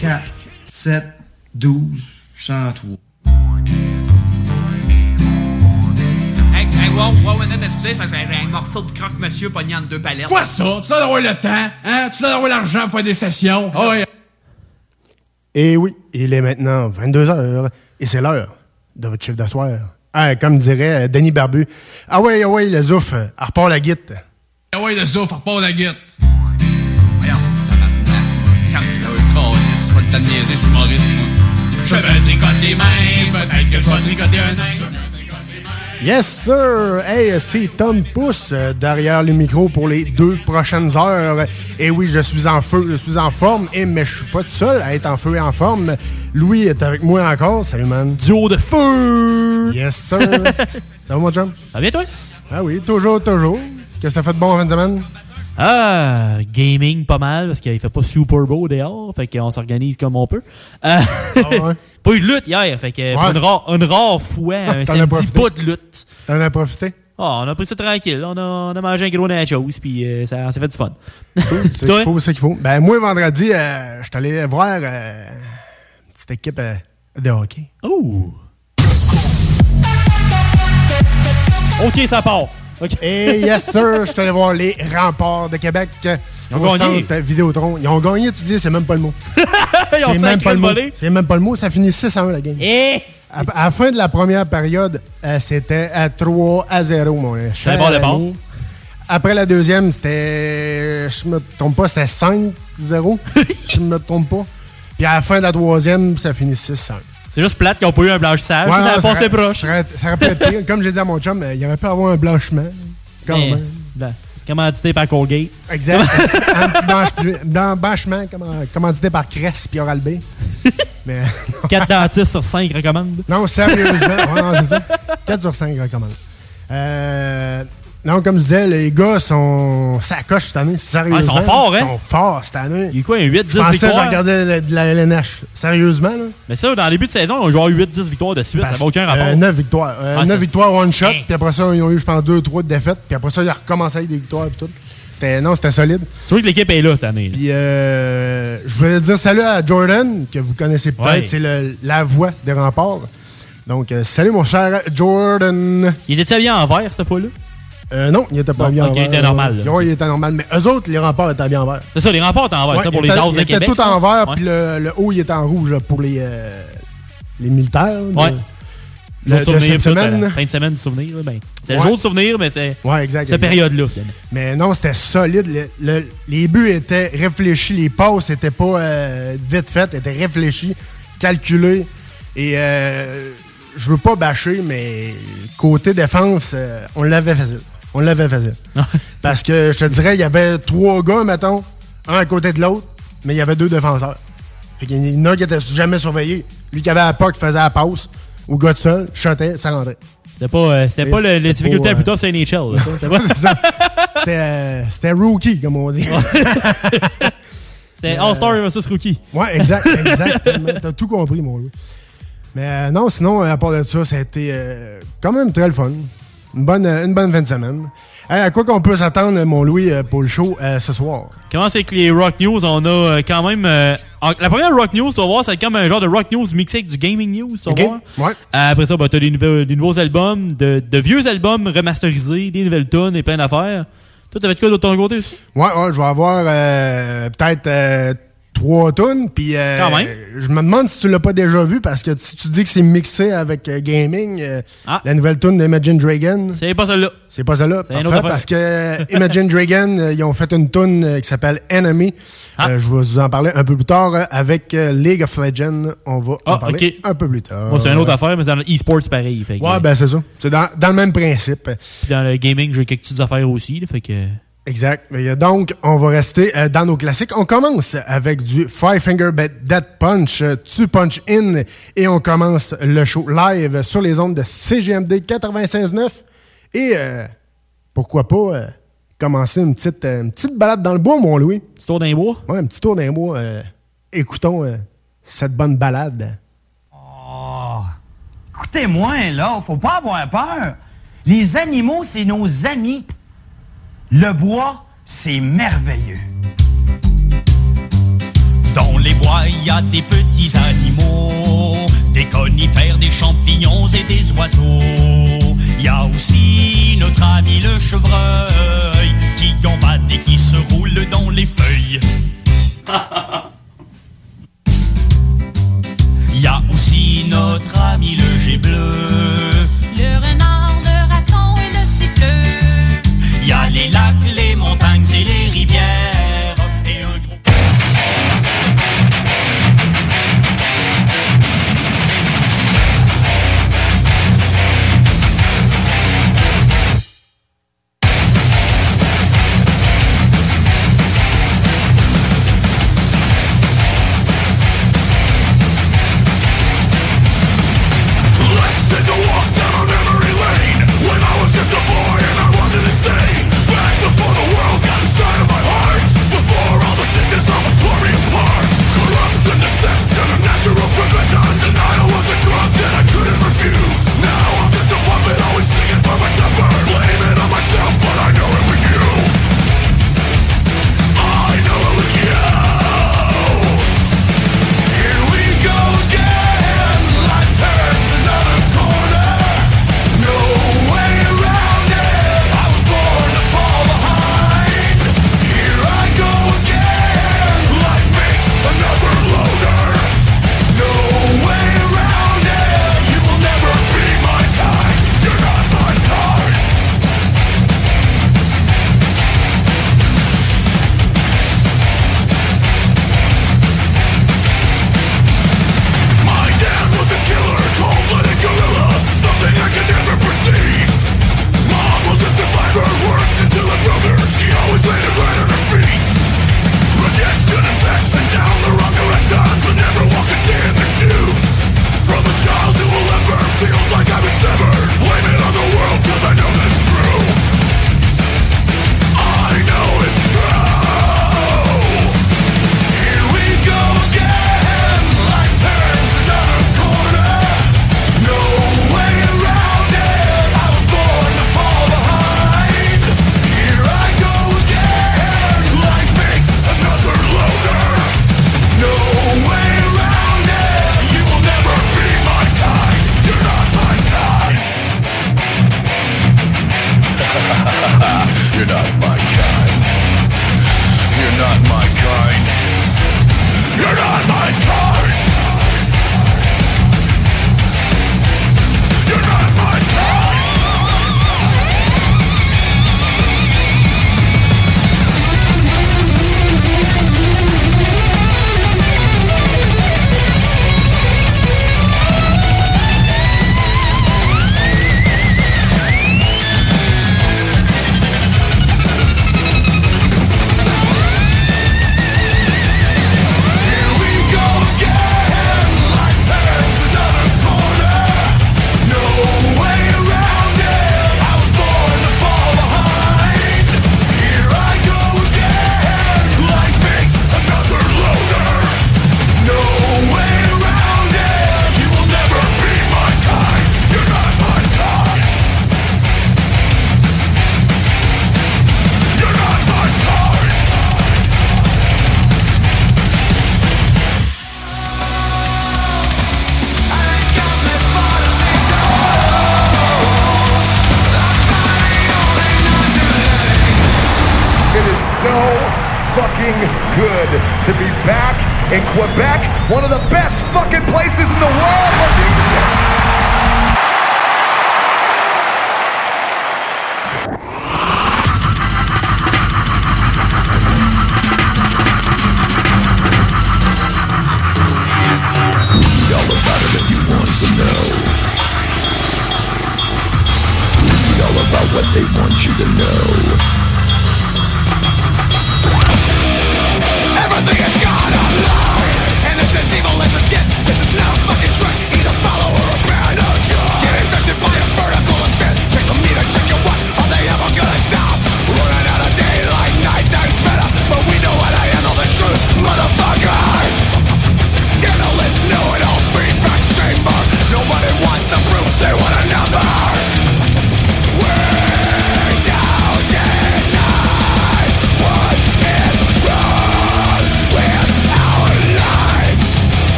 4, 7, 12, 103. Hey, hey, wow, wow, Annette, excusez, j'ai un morceau de croque-monsieur pogné entre deux palettes. Quoi ça? Tu dois avoir le temps, hein? Tu dois avoir l'argent pour faire des sessions. Oh, ouais. Et oui, il est maintenant 22h et c'est l'heure de votre chiffre d'asseoir. Ah, comme dirait Denis Barbu. Ah ouais, ah ouais, le zouf, elle repart la guite. Ah ouais, le souffle, repart la guette. Voyons, de niaiser, suis moi. Je me tricote les mains, peut-être que je vais tricoter un nain. Yes, sir! Hey, c'est Tom Pousse euh, derrière le micro pour les deux prochaines heures. Et oui, je suis en feu, je suis en forme, et mais je suis pas tout seul à être en feu et en forme. Louis est avec moi encore. Salut, man. Duo de feu! Yes, sir! Ça va, mon chum? Ça va bien, toi? Ah oui, toujours, toujours. Qu'est-ce que t'as fait de bon en fin de semaine? Ah, gaming pas mal, parce qu'il fait pas super beau dehors, fait qu'on s'organise comme on peut. Euh, pas eu de lutte hier, fait que Ah Ouais. une, rare, une rare fois, un samedi pas de lutte. T'en as profité? Ah, on a pris ça tranquille, on a, on a mangé un gros nachos, puis euh, ça, ça fait du fun. C'est qu'il faut, c'est qu'il faut. Ben, moi, vendredi, euh, je suis allé voir euh, une petite équipe de hockey. Oh! Ok, ça part. Ok. Et yes, sir, je suis allé voir les remparts de Québec. Ils ont au gagné. centre Vidéotron. Ils ont gagné, tu dis, c'est même pas le mot. Ils ont C'est même pas le mot. C'est même pas le mot. Ça finit 6 à 1 la game. À, à la fin de la première période, euh, c'était à 3 à 0, mon cher bon ami. Après la deuxième, c'était. Je me trompe pas, c'était 5-0. Je me trompe pas. Puis à la fin de la troisième, ça finit 6 à 1. C'est juste plate qu'ils ont pas eu un blanchissage, Ouais, ça non, a passé aurait- proche. Ça aurait, ça aurait pu être pire. Comme j'ai dit à mon chum, euh, il aurait pu avoir un blanchiment. Quand Mais, même. ben, Commandité par Colgate. Exact. un petit blan- blanchiment comman- commandité par Cress puis Oral-B. Mais 4 dentistes sur 5 recommandent. non, sérieusement. ouais, non, c'est ça. 4 sur 5 recommande. Euh, non, comme je disais, les gars sont sacoches cette année. Sérieusement. Ah, ils sont forts, hein? Ils sont forts cette année. Il y a eu quoi, un 8-10 Je pensais que je victoires? regardais de la LNH. Sérieusement, là. Mais ça, dans le début de saison, on joue 8-10 victoires de suite. ça n'a aucun rapport. 9 victoires. Euh, Ah, 9 ça- victoires one shot. Hein? Puis après ça, ils ont eu, je pense, 2-3 de défaites. Puis après ça, ils ont recommencé avec des victoires et tout. C'était, non, c'était solide. Tu vois que l'équipe est là cette année. là. Puis euh, je voulais dire salut à Jordan, que vous connaissez peut-être. Ouais. C'est la voix des remparts. Donc, euh, salut mon cher Jordan. Il était bien en vert cette fois-là? Euh, non, il était pas bien en il vert. était normal, là. Oui, il était normal. Mais eux autres, les remparts étaient bien en vert. C'est ça, les remparts étaient en vert. Ouais, ça pour il les était- As de il était Québec. tout en vert, puis le, le haut, il était en rouge pour les, euh, les militaires. Ouais. de- Jour de souvenir, tout, à semaine. Fin de semaine souvenir. Ben, c'est le jour de souvenir, mais c'est Ouais, exact. cette période-là. Mais non, c'était solide. Le- le- les buts étaient réfléchis. Les passes n'étaient pas euh, vite faites, étaient réfléchis, calculés. Et euh, je veux pas bâcher, mais côté défense, euh, on l'avait facile. On l'avait facile. Parce que je te dirais, il y avait trois gars, mettons, un à côté de l'autre, mais il y avait deux défenseurs. Fait qu'il y en a qui étaient jamais surveillés. Lui qui avait la POC faisait la passe. Au gars de seul, chantait, ça rentrait. C'était pas, euh, c'était pas le, les difficultés euh, tough, c'est NHL. C'était euh, c'était rookie, comme on dit. C'était All-Star versus Rookie. Ouais, exact, exactement. T'as tout compris, mon loup. Mais euh, non, sinon, à part de ça, ça a été euh, quand même très le fun. Une bonne, euh, une bonne fin de semaine. Hey, à quoi qu'on peut s'attendre, mon Louis, euh, pour le show euh, ce soir? Comment c'est que les Rock News, on a euh, quand même. euh, la première Rock News, tu vas voir, c'est comme un genre de Rock News mixé avec du Gaming News, tu vas voir. ouais. Après ça, bah, t'as des, nouveaux- des nouveaux albums, de, de vieux albums remasterisés, des nouvelles tunes et plein d'affaires. Toi, t'avais de quoi de ton côté aussi? Ouais, ouais, je vais avoir euh, peut-être euh, trois tonnes. Puis euh, je me demande si tu l'as pas déjà vu parce que si tu dis que c'est mixé avec euh, gaming, euh, la nouvelle tune d'Imagine Dragon. Ah. C'est pas celle-là. C'est pas celle-là. Parce que Imagine Dragon, ils ont fait une tune qui s'appelle Enemy. Ah. Je vais vous en parler un peu plus tard avec League of Legends. On va en Ah, parler ok. un peu plus tard. Moi, c'est une autre affaire, mais c'est dans le e-sports pareil. Fait que, Ouais, ben c'est ça. C'est dans, dans le même principe. Puis dans le gaming, j'ai quelques petites affaires aussi. là, fait que. Exact. Euh, donc, on va rester euh, dans nos classiques. On commence avec du Five Finger Dead Punch, Tu Punch In, et on commence le show live sur les ondes de CGMD 96.9. Et euh, pourquoi pas euh, commencer une petite, une petite balade dans le bois, mon Louis. Petit tour les bois? Ouais, un petit tour les bois. euh, écoutons euh, cette bonne balade. Oh, écoutez-moi, là, faut pas avoir peur. Les animaux, c'est nos amis. Le bois, c'est merveilleux. Dans les bois, il y a des petits animaux, des conifères, des champignons et des oiseaux. Il y a aussi notre ami le chevreuil, qui gambade et qui se roule dans les feuilles. Il y a aussi notre ami le jet bleu, les lacs,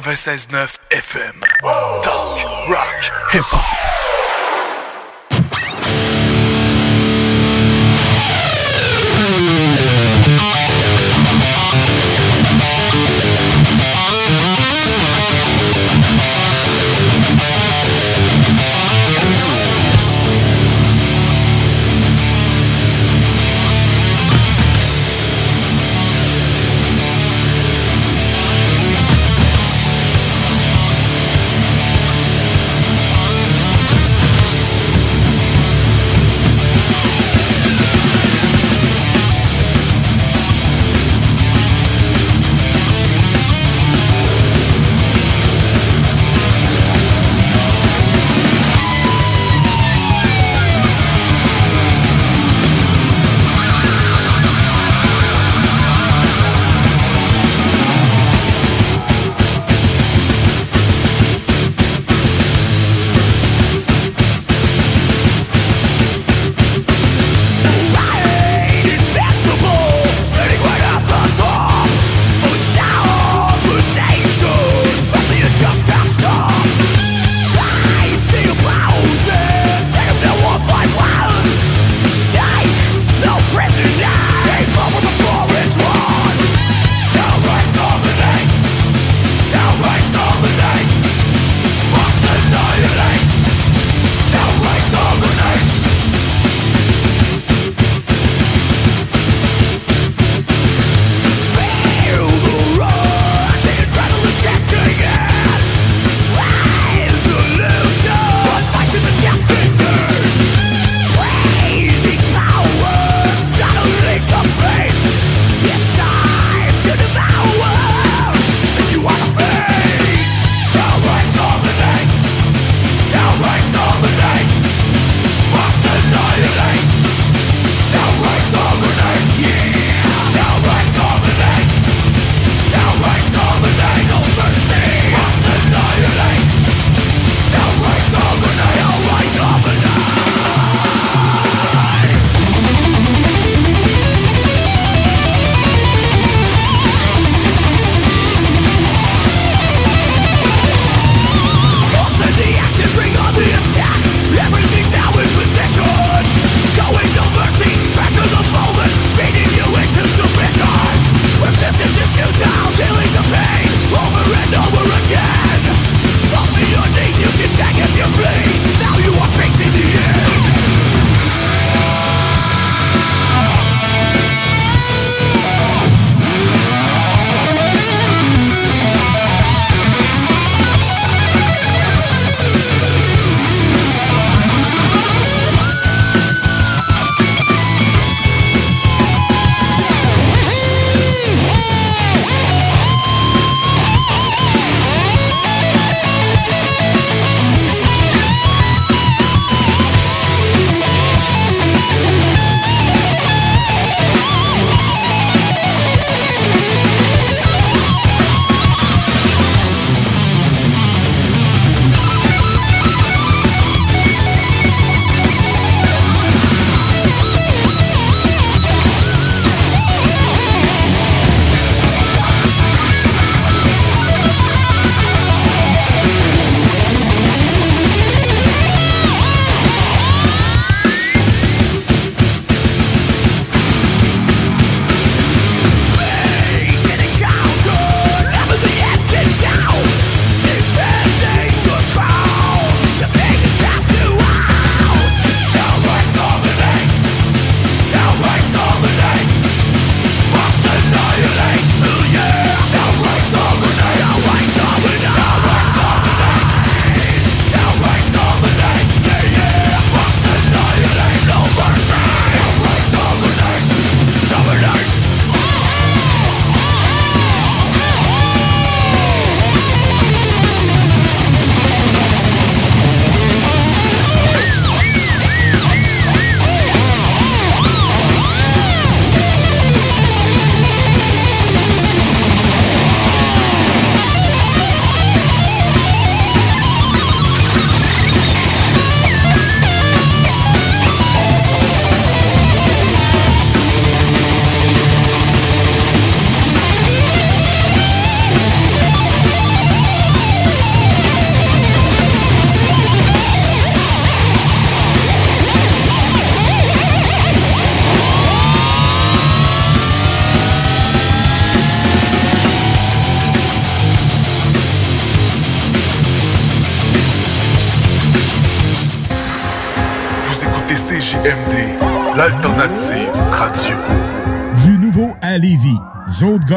96.9 FM. Talk, rock, hip-hop.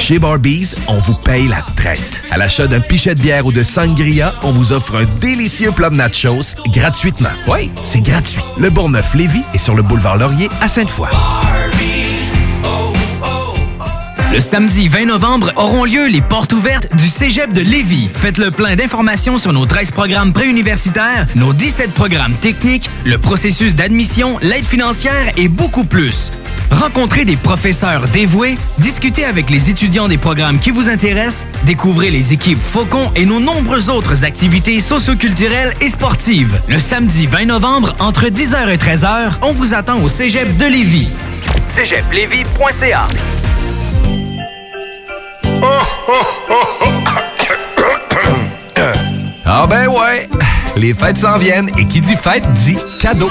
Chez Barbies, on vous paye la traite. À l'achat d'un pichet de bière ou de sangria, on vous offre un délicieux plat de nachos gratuitement. Oui, c'est gratuit. Le Bourgneuf-Lévis est sur le boulevard Laurier à Sainte-Foy. Le samedi 20 novembre auront lieu les portes ouvertes du Cégep de Lévis. Faites le plein d'informations sur nos 13 programmes préuniversitaires, nos 17 programmes techniques, le processus d'admission, l'aide financière et beaucoup plus. Rencontrez des professeurs dévoués, discutez avec les étudiants des programmes qui vous intéressent, découvrez les équipes Faucon et nos nombreuses autres activités socioculturelles et sportives. Le samedi 20 novembre, entre 10h et 13h, on vous attend au Cégep de Lévis. cégeplévis.ca Ah ben ouais, les fêtes s'en viennent et qui dit fête dit cadeau.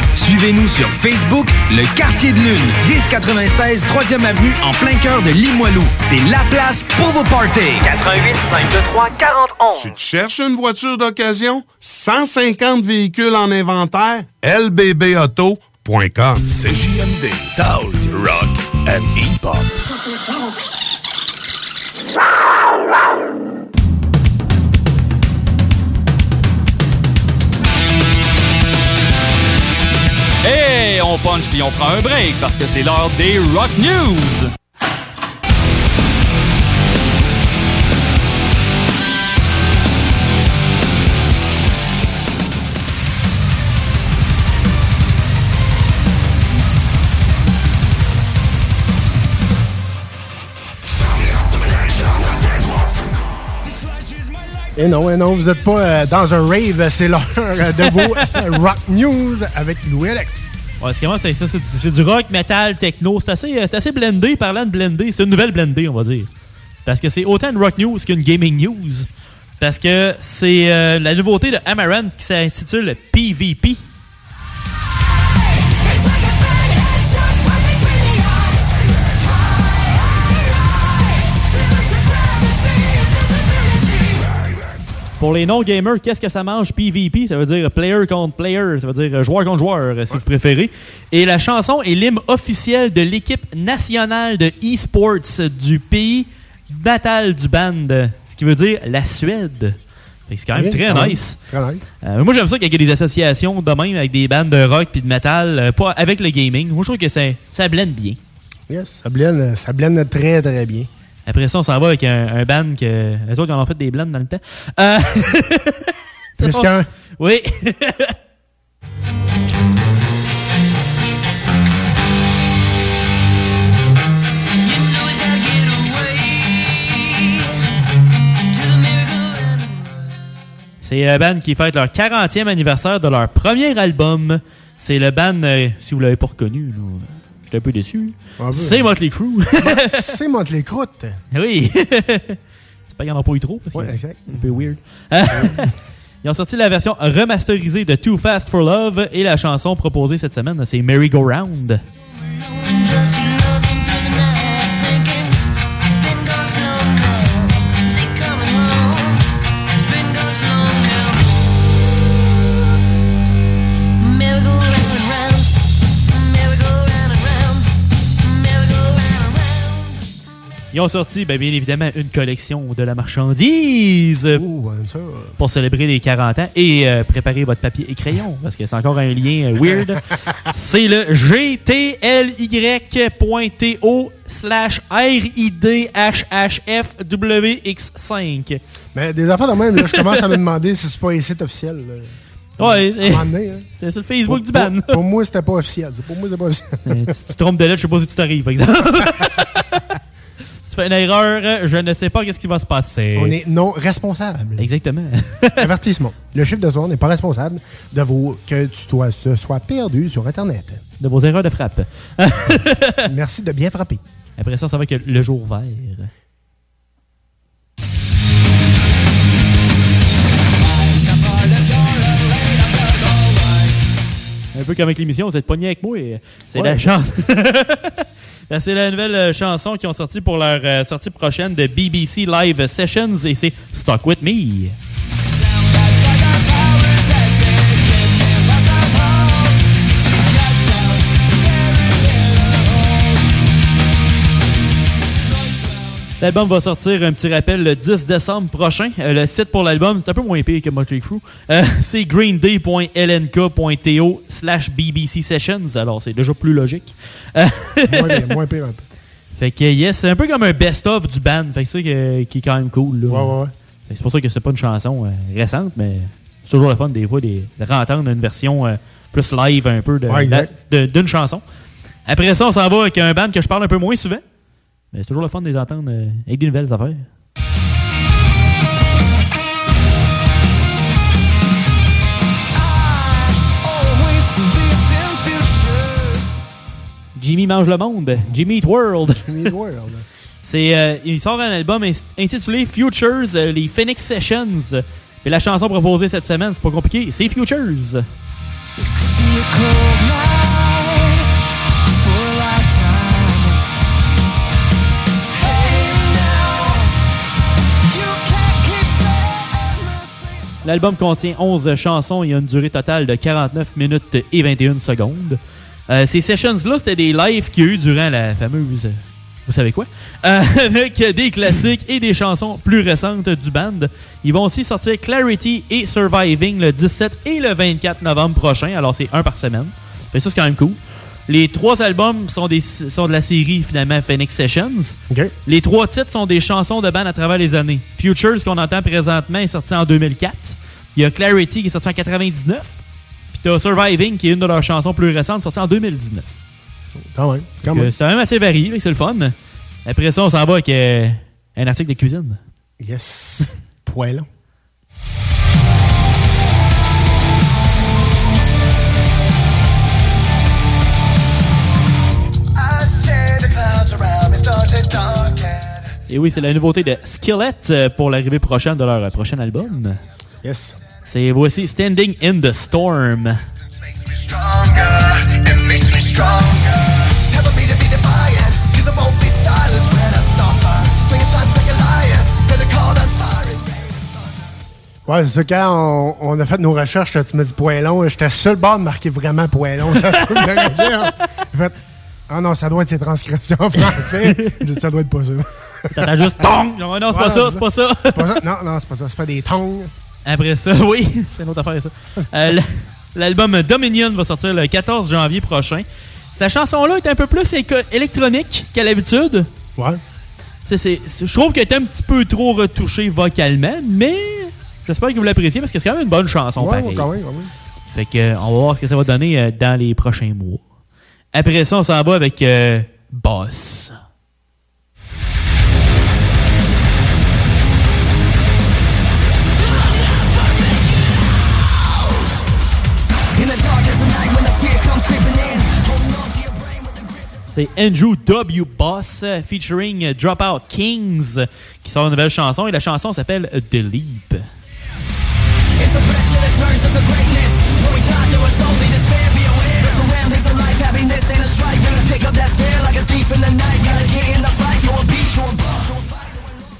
Suivez-nous sur Facebook, Le Quartier de Lune, 1096 3e Avenue en plein cœur de Limoilou. C'est la place pour vos parties. 88 523 40 Tu te cherches une voiture d'occasion? 150 véhicules en inventaire? lbbauto.com CJMD, Talk, Rock and Hip-Hop. Et on punch puis on prend un break parce que c'est l'heure des Rock News. Et non, et non, vous n'êtes pas euh, dans un rave, c'est l'heure de vos euh, Rock News avec Louis Alex. Ouais, c'est c'est ça? C'est du rock, metal, techno. C'est assez, euh, assez blendé. Parlant de blendé, c'est une nouvelle blendée, on va dire. Parce que c'est autant une rock news qu'une gaming news. Parce que c'est la nouveauté de Amaranth qui s'intitule PvP. Pour les non-gamers, qu'est-ce que ça mange? PvP? Ça veut dire player contre player, ça veut dire joueur contre joueur, euh, si vous préférez. Et la chanson est l'hymne officiel de l'équipe nationale de e-sports du pays natal du band, ce qui veut dire la Suède. C'est quand même Oui, très quand même. nice. Très nice. Euh, moi, j'aime ça qu'il y ait des associations de même avec des bandes de rock puis de metal, euh, pas avec le gaming. Moi, je trouve que ça, ça blende bien. Yes, ça blende, ça blende très, très bien. Après ça, on s'en va avec un, band que. Les autres, ils en ont fait des blends dans le temps. Euh... Plus qu'un. Oui. C'est le band qui fête leur 40e anniversaire de leur premier album. C'est le band, euh, si vous l'avez pas reconnu, j'étais un peu déçu. Ah. C'est Motley Crue. C'est Motley Crue. oui. C'est pas qu'il n'y en a pas eu trop. Parce Ouais, exact. C'est un peu weird. Ils ont sorti la version remasterisée de Too Fast for Love et la chanson proposée cette semaine, c'est Merry Go Round. Ils ont sorti, ben, bien évidemment, une collection de la marchandise pour célébrer les 40 ans et euh, préparer votre papier et crayon, parce que c'est encore un lien euh, weird. c'est le gtly.to slash ridhhfwx5. Mais des affaires de même, là, je commence à me demander si c'est pas un site officiel. là. Ouais, donné, hein. c'est sur le Facebook Pour- du ban. Pour, pour moi, c'était pas officiel. Pour moi, c'était pas officiel. Euh, si tu te trompes de lettre, je sais pas si tu t'arrives, par exemple. Tu fais une erreur, je ne sais pas qu'est-ce qui va se passer. On est non responsable. Exactement. Avertissement. Le chiffre de soir n'est pas responsable de vos que tu sois, te sois perdu sur Internet. De vos erreurs de frappe. Merci de bien frapper. Après ça, ça va que le jour vert. Un peu comme avec l'émission, vous êtes pogné avec moi. et C'est Ouais. la chance. Ben, c'est la nouvelle euh, chanson qu'ils ont sorti pour leur euh, sortie prochaine de BBC Live Sessions et c'est Stuck With Me. L'album va sortir, un petit rappel, le 10 décembre prochain. Euh, le site pour l'album, c'est un peu moins pire que Motley Crue. Euh, c'est greenday.lnk.to slash BBC Sessions. Alors, c'est déjà plus logique. Euh, Moins, bien, moins pire un peu. fait que, yes, c'est un peu comme un best-of du band. Fait que c'est ça que- qui est quand même cool. là. Ouais, ouais, ouais. C'est pour ça que c'est pas une chanson récente, mais c'est toujours le fun des fois des- de réentendre une version euh, plus live un peu de- Ouais, de- d'une chanson. Après ça, on s'en va avec un band que je parle un peu moins souvent. Mais c'est toujours le fun de les entendre euh, avec des nouvelles affaires. Jimmy mange le monde. Jimmy Eat World. Jimmy Eat World. C'est, euh, il sort un album intitulé Futures, euh, les Phoenix Sessions. Et la chanson proposée cette semaine, c'est pas compliqué, c'est Futures. L'album contient 11 chansons et a une durée totale de 49 minutes et 21 secondes. Euh, ces sessions-là, c'était des lives qu'il y a eu durant la fameuse. Vous savez quoi? Euh, avec des classiques et des chansons plus récentes du band. Ils vont aussi sortir Clarity et Surviving le 17 et le 24 novembre prochain. Alors, c'est un par semaine. Ça, c'est quand même cool. Les trois albums sont, des, sont de la série, finalement, Phoenix Sessions. Les trois titres sont des chansons de band à travers les années. Futures, qu'on entend présentement, est sorti en 2004. Il y a Clarity, qui est sorti en 99. Puis t'as Surviving, qui est une de leurs chansons plus récentes, sortie en 2019. Quand même. Quand Donc, même. C'est quand même assez varié, c'est le fun. Après ça, on s'en va avec euh, un article de cuisine. Yes. Poêlon. Et oui, c'est la nouveauté de Skillet euh, pour l'arrivée prochaine de leur euh, prochain album. Yes. C'est voici Standing in the Storm. Ouais, c'est ça, quand on, on a fait nos recherches, tu m'as dit poêlon, j'étais sur le bord de marquer vraiment recherche. J'ai fait, ah non, ça doit être ses transcriptions en français. J'ai dit, ça doit être pas ça. T'entends juste tong. Non, non, c'est pas ça, c'est pas ça. Non, non, c'est pas ça. C'est pas des tongs. Après ça, oui, c'est une autre affaire, ça. Euh, L'album Dominion va sortir le 14 janvier prochain. Sa chanson-là est un peu plus électronique qu'à l'habitude. Ouais. Je trouve qu'elle est un petit peu trop retouchée vocalement, mais j'espère que vous l'appréciez parce que c'est quand même une bonne chanson, Ouais, ouais, quand même, quand même. Fait que, on va voir ce que ça va donner euh, dans les prochains mois. Après ça, on s'en va avec euh, Boss. C'est Andrew W. Boss euh, featuring euh, Dropout Kings qui sort une nouvelle chanson et la chanson s'appelle The Leap.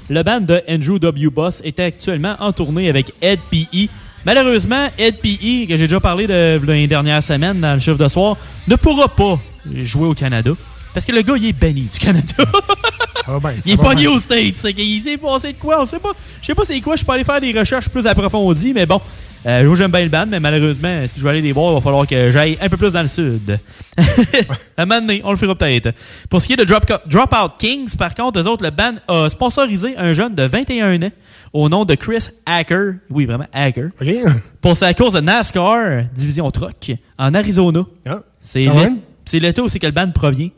Le band de Andrew W. Boss est actuellement en tournée avec Ed P.E. Malheureusement, Ed P.E., que j'ai déjà parlé de l'année dernière semaine dans le chiffre de soir, ne pourra pas jouer au Canada. Parce que le gars, il est banni du Canada. il est pogné aux States. C'est qu'il s'est passé de quoi? On sait pas. Je sais pas c'est quoi. Je peux aller faire des recherches plus approfondies, mais bon. Euh, j'aime bien le band, mais malheureusement, si je veux aller les voir, il va falloir que j'aille un peu plus dans le sud. à un moment donné, on le fera peut-être. Pour ce qui est de Drop Dropout Kings, par contre, eux autres, le band a sponsorisé un jeune de 21 ans au nom de Chris Hacker. Oui, vraiment, Hacker. Pour sa course de NASCAR, division truck, en Arizona. C'est Ah l'é- ouais? C'est l'état où c'est que le band provient.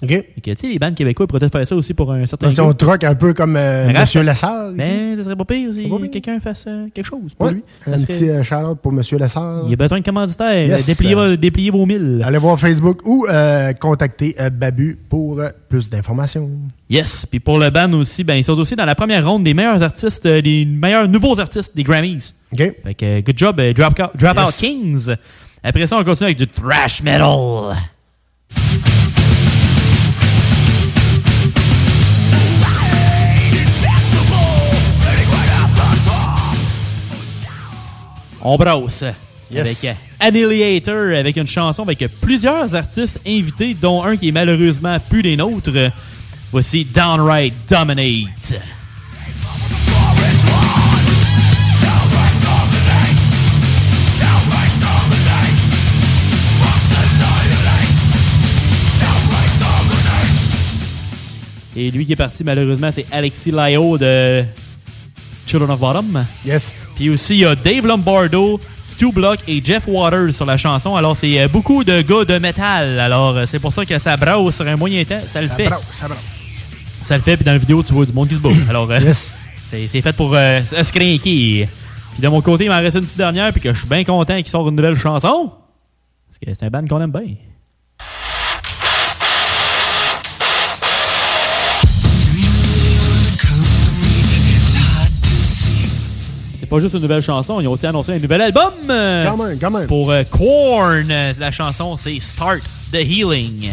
OK. Fait que, tu sais, les bandes québécois ils pourraient peut-être faire ça aussi pour un certain qu'on groupe. troque un peu comme euh, Mais Monsieur Lessard. Ben, ça serait pas pire si quelqu'un fasse euh, quelque chose pour Ouais. lui. Ça Un serait- petit euh, shout-out pour Monsieur Lessard. Il a besoin de commanditaires. Yes. Dépliez, vos- dépliez vos milles. Allez voir Facebook ou euh, contacter euh, Babu pour plus d'informations. Yes. Puis pour le band aussi, ben, ils sont aussi dans la première ronde des meilleurs artistes, des meilleurs nouveaux artistes des Grammys. OK. Fait que, good job, Drop, Dropout Yes. Kings. Après ça, on continue avec du thrash metal. On brosse. Yes. Avec euh, Annihilator, avec une chanson avec plusieurs artistes invités, dont un qui est malheureusement plus des nôtres. Voici Downright Dominate. Et lui qui est parti, malheureusement, c'est Alexis Lio de Children of Bottom. Yes. Puis aussi, il y a Dave Lombardo, Stu Block et Jeff Waters sur la chanson. Alors, c'est euh, beaucoup de gars de métal. Alors, euh, c'est pour ça que ça brasse sur un moyen temps. Ça le Ça fait. brasse, ça brasse. Ça le fait, puis dans la vidéo, tu vois du monde qui se bat. Alors, euh, c'est fait pour euh, se. Puis de mon côté, il m'en reste une petite dernière, puis que je suis bien content qu'il sorte une nouvelle chanson. Parce que c'est un band qu'on aime bien. C'est pas juste une nouvelle chanson, ils ont aussi annoncé un nouvel album. Quand même, quand même. Pour euh, Korn. La chanson, c'est Start the Healing.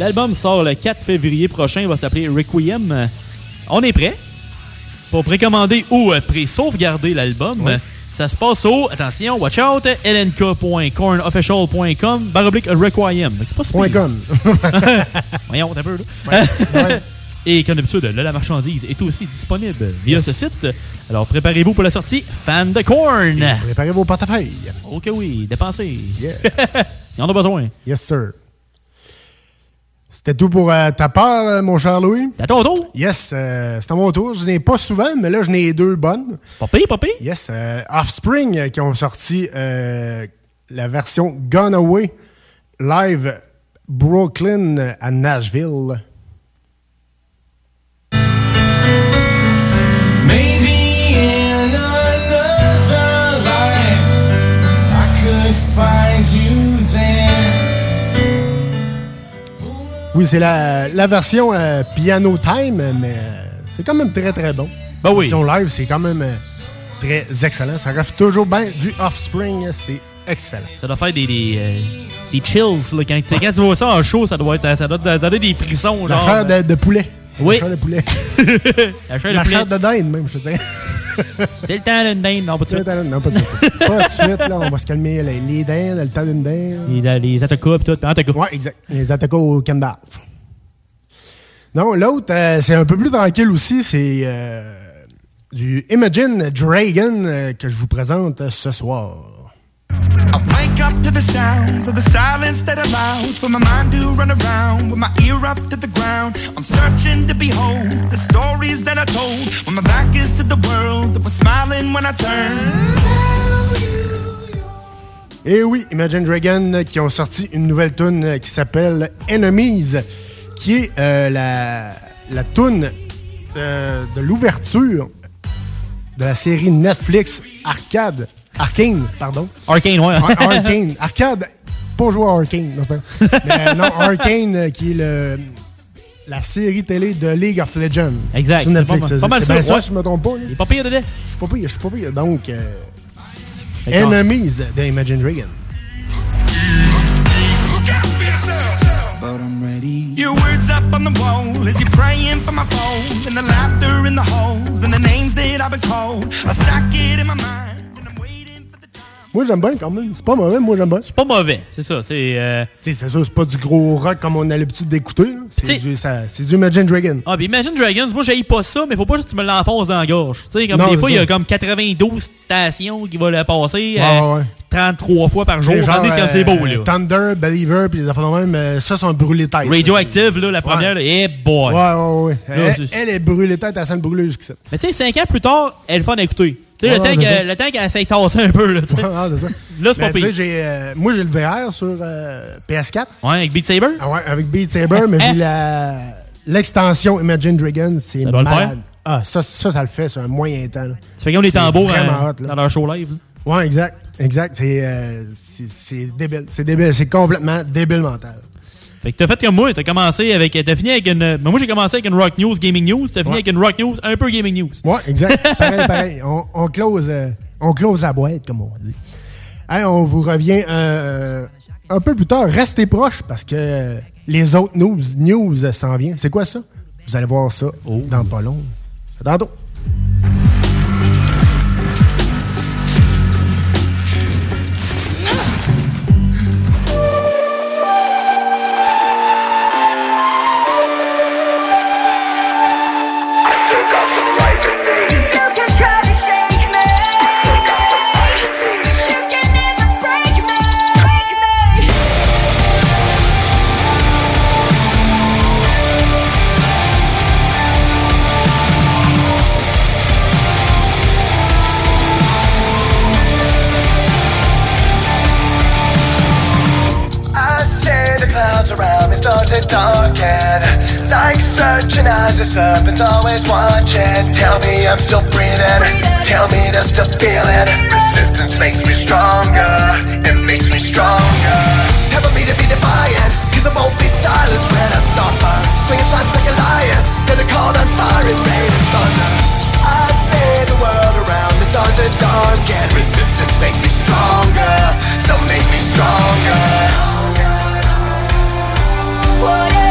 L'album sort le 4 février prochain. Il va s'appeler Requiem. On est prêt? Faut précommander ou euh, pré-sauvegarder l'album. Ça se passe au, attention, watch out, lnk.cornofficial.com, baroblique Requiem. C'est pas si Point com. Voyons, t'as peur, là. Et comme d'habitude, là, la marchandise est aussi disponible via Yes. ce site. Alors préparez-vous pour la sortie Fan de Corn. Préparez vos portefeuilles. Ok, oui, dépensez. Il en a besoin. Yes, sir. C'était tout pour euh, ta part, euh, mon cher Louis? C'est à ton tour? Yes, euh, c'est à mon tour. Je n'ai pas souvent, mais là, je n'ai deux bonnes. Papy, papy? Yes, euh, Offspring qui ont sorti la version Gone Away live Brooklyn à Nashville. Oui, c'est la, la version euh, Piano Time, mais euh, c'est quand même très très bon. Ben oui. La version live, c'est quand même euh, très excellent. Ça reste toujours bien du Offspring, c'est excellent. Ça doit faire des, des, des chills. Là, quand, quand tu vois ça en show, ça doit, être, ça doit donner des frissons. La genre, de, de poulet. Oui. La chair de poulet. La chair de La poulet. chair de dinde, même, je te dirais. C'est le temps d'une dinde. Non, pas de le suite. Non, pas de suite. pas de suite, là. On va se calmer les, les dindes, le temps d'une dinde. Les, les attaquas et tout. En tout cas. Ouais, exact. Les attaquants au Canada. Non, l'autre, euh, c'est un peu plus tranquille aussi. C'est euh, du Imagine Dragon euh, que je vous présente ce soir. I wake up to the sounds of the silence that allows for my mind to run around with my ear up to the ground. I'm searching to behold the stories that I told when my back is to the world that was smiling when I turned. Et oui, Imagine Dragon qui ont sorti une nouvelle tune qui s'appelle Enemies, qui est euh, la, la tune euh, de l'ouverture de la série Netflix Arcade. Arcane, pardon. Arcane, ouais. Ar- Arcane. Arcade. Pas jouer à Arcane. Mais non, Arcane, euh, qui est le, la série télé de League of Legends. Exact. Sur Netflix. Pas mal- pas mal C'est ça, bien ça, ouais. si je me trompe pas. là. Il est pas pire dedans. Je suis pas pire, je suis pas pire. Donc, euh. Enemies de Imagine Dragon. But I'm ready. Your words up on the wall as you're praying for my phone, and the laughter in the holes, and the names that I've been called. I stack it in my mind. Moi, j'aime bien quand même. C'est pas mauvais, moi, j'aime bien. C'est pas mauvais, c'est ça. C'est. euh, c'est sûr, c'est pas du gros rock comme on a l'habitude d'écouter. là. C'est du, ça- du Imagine Dragon. Ah, puis Imagine Dragons, moi, j'aille pas ça, mais faut pas que tu me l'enfonces dans la gorge. Tu sais, comme Non, des fois, il y ça. a comme 92 stations qui vont le passer Ouais, euh, ouais. 33 fois par jour. Que c'est beau, là. euh, Thunder, Believer, puis les affaires de même, euh, ça, sont brûlés tête. Radioactive, là, la première, là, eh boy. Ouais, ouais, ouais. Là, Elle, c'est- elle est brûlée tête à scène brûlée jusqu'ici. Mais tu sais, 5 ans plus tard, elle est fun à écouter. Tu sais, le, temps ça. qu'elle s'est tassée un peu, là, tu sais. Ça. Là, c'est pas pire. euh, moi, j'ai le VR sur euh, PS4. Ouais, avec Beat Saber? Ah ouais, avec Beat Saber, mais l'extension Imagine Dragon. C'est Ça doit le malade. faire? Ah, ça, ça, ça le fait, c'est un moyen temps. là. Tu fais comme les C'est tambours vraiment hot, là. dans leur show live. là. Ouais, exact. Exact. C'est, euh, c'est, c'est débile. C'est débile. C'est complètement débile mental. Fait que t'as fait comme moi, t'as commencé avec. T'as fini avec une. ben, moi j'ai commencé avec une Rock News Gaming News, t'as fini Ouais. avec une Rock News un peu Gaming News. Ouais, exact. pareil, pareil. On, on close, euh, on close la boîte, comme on dit. Hey, on vous revient euh, un peu plus tard. Restez proches parce que les autres news, news s'en viennent. C'est quoi ça? Vous allez voir ça dans pas long. À tantôt. Always watching Tell me I'm still breathing, tell me there's still feeling. Resistance makes me stronger, it makes me stronger. Tell me to be defiant, cause I won't be silenced when I suffer. Swinging shots like a lion, gonna call on fire and rain and thunder. I say the world around me start to darken. Resistance makes me stronger, so make me stronger. Whatever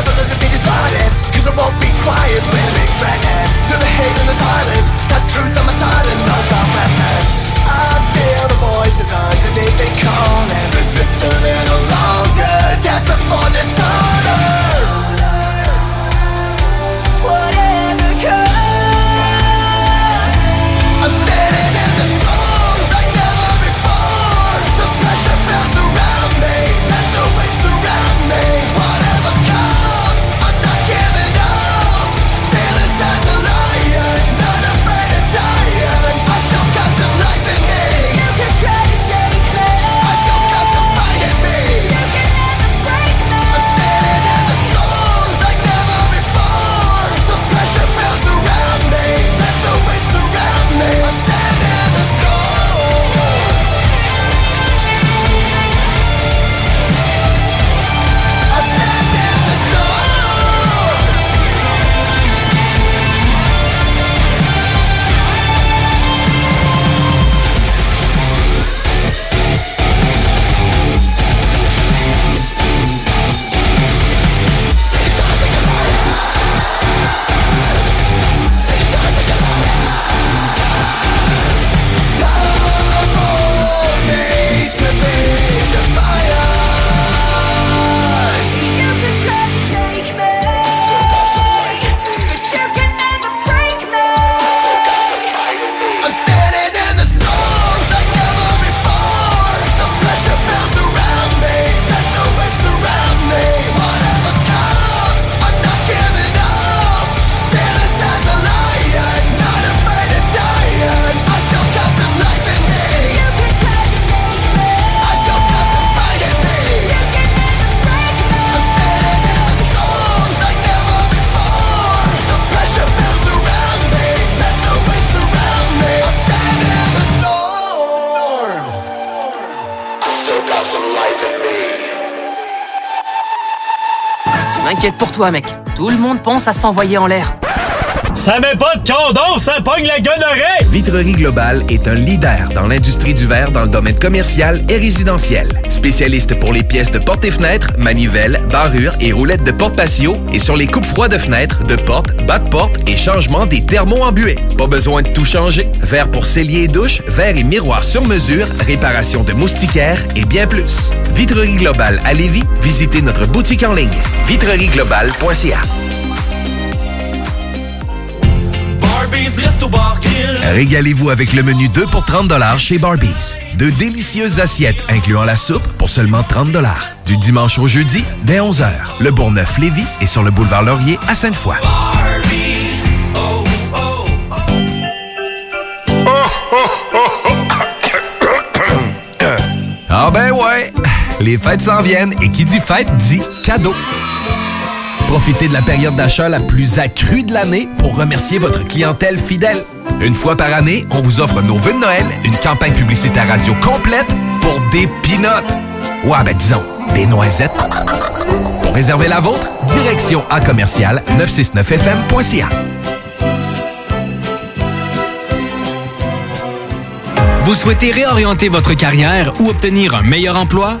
Nothing doesn't be decided Cause I won't be quiet With a big red to the hate and the violence That truth on my side And no stop weapon I feel the voices underneath me calling Resist a little longer Death before this Tout le monde pense à s'envoyer en l'air. Ça met pas de condom, ça pogne la gonorrhée! Vitrerie Globale est un leader dans l'industrie du verre dans le domaine commercial et résidentiel. Spécialiste pour les pièces de portes et fenêtres, manivelles, barrures et roulettes de porte patio et sur les coupes froides de fenêtres, de portes, bas de porte et changement des thermos en buée. Pas besoin de tout changer. Verre pour cellier et douche, verre et miroir sur mesure, réparation de moustiquaires et bien plus. Vitrerie Globale à Lévis, visitez notre boutique en ligne vitrerieglobale.ca. Régalez-vous avec le menu 2 pour 30 chez Barbies. De délicieuses assiettes incluant la soupe pour seulement 30 Du dimanche au jeudi, dès 11h. Le Bourgneuf-Lévis est sur le boulevard Laurier à Sainte-Foy. Ah ben ouais, les fêtes s'en viennent et qui dit fête dit cadeau. Profitez de la période d'achat la plus accrue de l'année pour remercier votre clientèle fidèle. Une fois par année, on vous offre nos vœux de Noël, une campagne publicitaire radio complète pour des pinottes. Ouais, ben disons, des noisettes. Pour réserver la vôtre, direction à commercial 969fm.ca. Vous souhaitez réorienter votre carrière ou obtenir un meilleur emploi?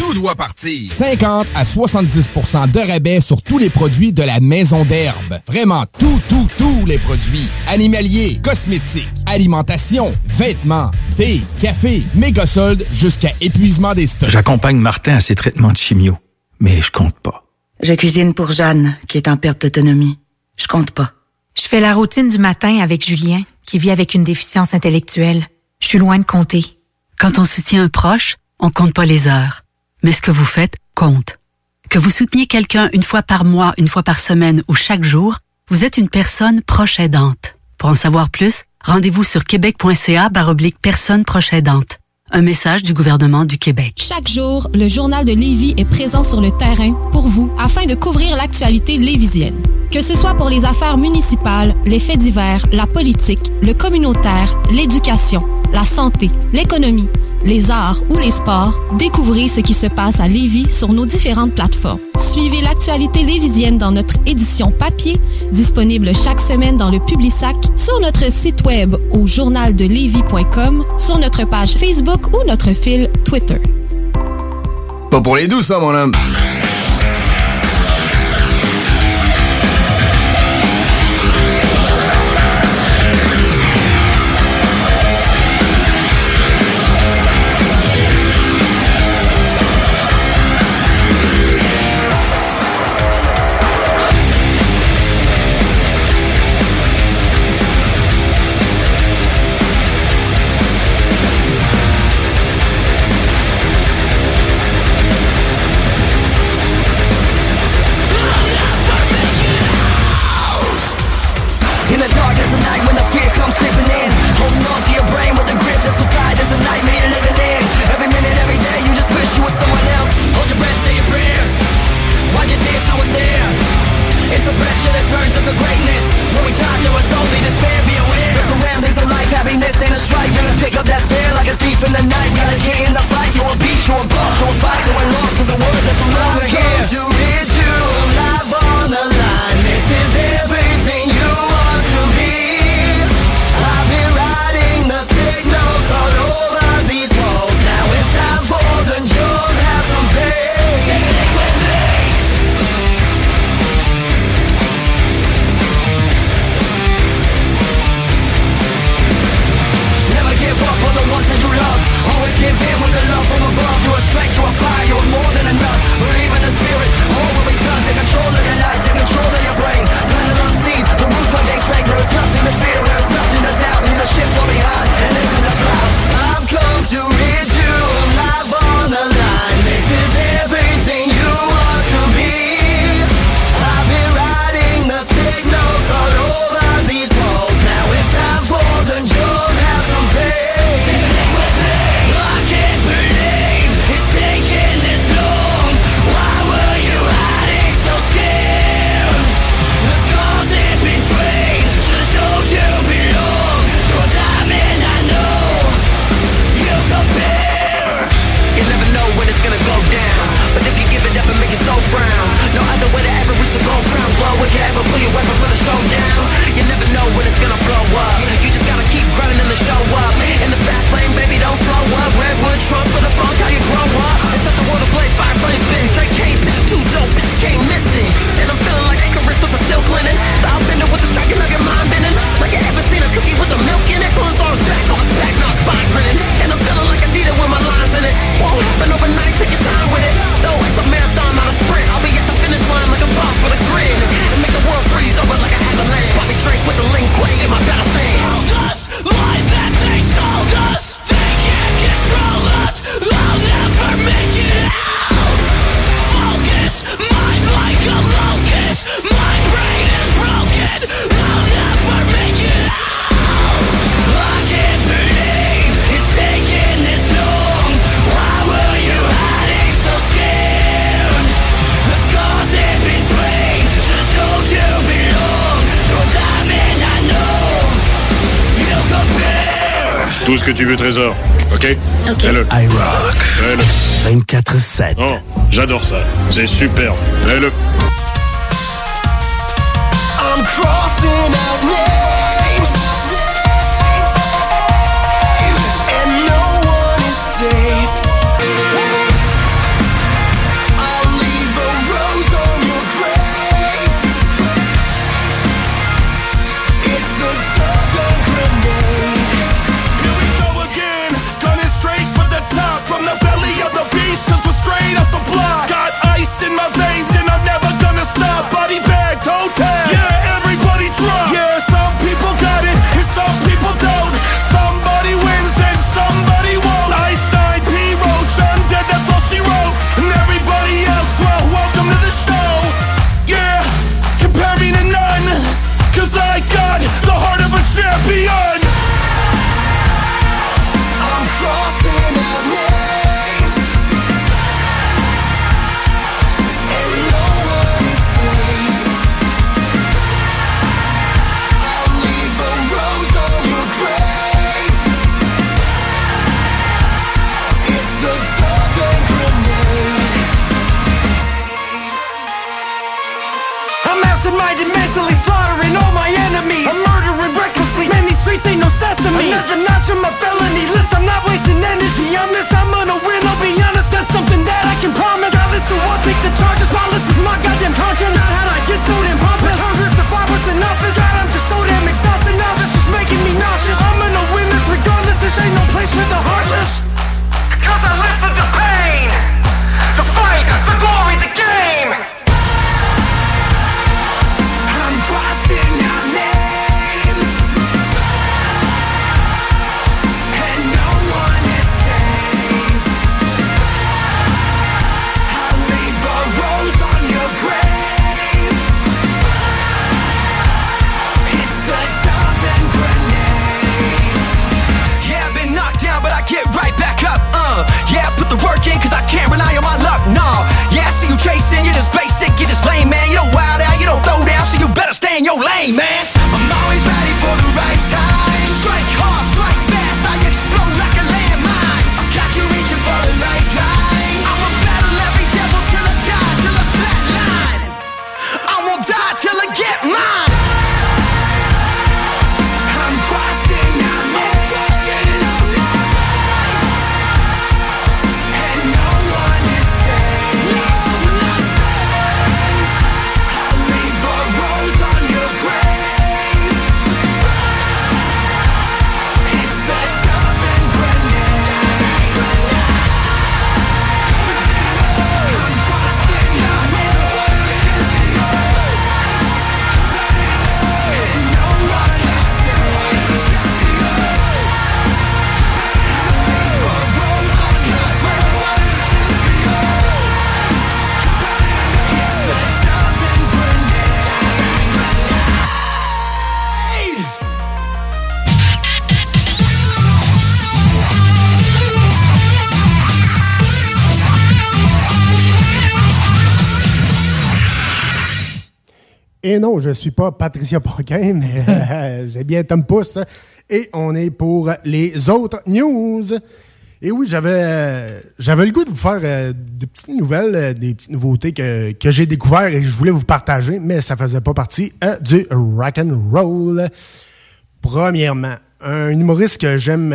Tout doit partir. 50 à 70% de rabais sur tous les produits de la maison d'herbe. Vraiment tout, tout, tous les produits. Animaliers, cosmétiques, alimentation, vêtements, thé, café, méga soldes jusqu'à épuisement des stocks. J'accompagne Martin à ses traitements de chimio, mais je compte pas. Je cuisine pour Jeanne, qui est en perte d'autonomie. Je compte pas. Je fais la routine du matin avec Julien, qui vit avec une déficience intellectuelle. Je suis loin de compter. Quand on soutient un proche, on compte pas les heures. Mais ce que vous faites compte. Que vous souteniez quelqu'un une fois par mois, une fois par semaine ou chaque jour, vous êtes une personne proche aidante. Pour en savoir plus, rendez-vous sur québec.ca baroblique personne proche aidante. Un message du gouvernement du Québec. Chaque jour, le journal de Lévis est présent sur le terrain pour vous afin de couvrir l'actualité lévisienne. Que ce soit pour les affaires municipales, les faits divers, la politique, le communautaire, l'éducation, la santé, l'économie, les arts ou les sports, découvrez ce qui se passe à Lévis sur nos différentes plateformes. Suivez l'actualité lévisienne dans notre édition papier, disponible chaque semaine dans le Publisac, sur notre site web au journaldelevis.com, sur notre page Facebook ou notre fil Twitter. Pas pour les douces, ça, mon homme. Tout ce que tu veux, trésor. OK? OK. Fais-le. iRock. Fais-le. 24-7. Oh, j'adore ça. C'est superbe. Fais-le. I'm crossing. my felony list. I'm not wasting energy on this. I'm gonna win, I'll be honest. That's something that I can promise. So I'll take the charges. While this is my goddamn conscience Not how I get so damn Amen. Non, je suis pas Patricia Paquin, mais euh, j'ai bien Tom Pousse. Et on est pour les autres news. Et oui, j'avais euh, j'avais le goût de vous faire euh, des petites nouvelles, des petites nouveautés que, que j'ai découvertes et que je voulais vous partager, mais ça faisait pas partie du rock and roll. Premièrement, un humoriste que j'aime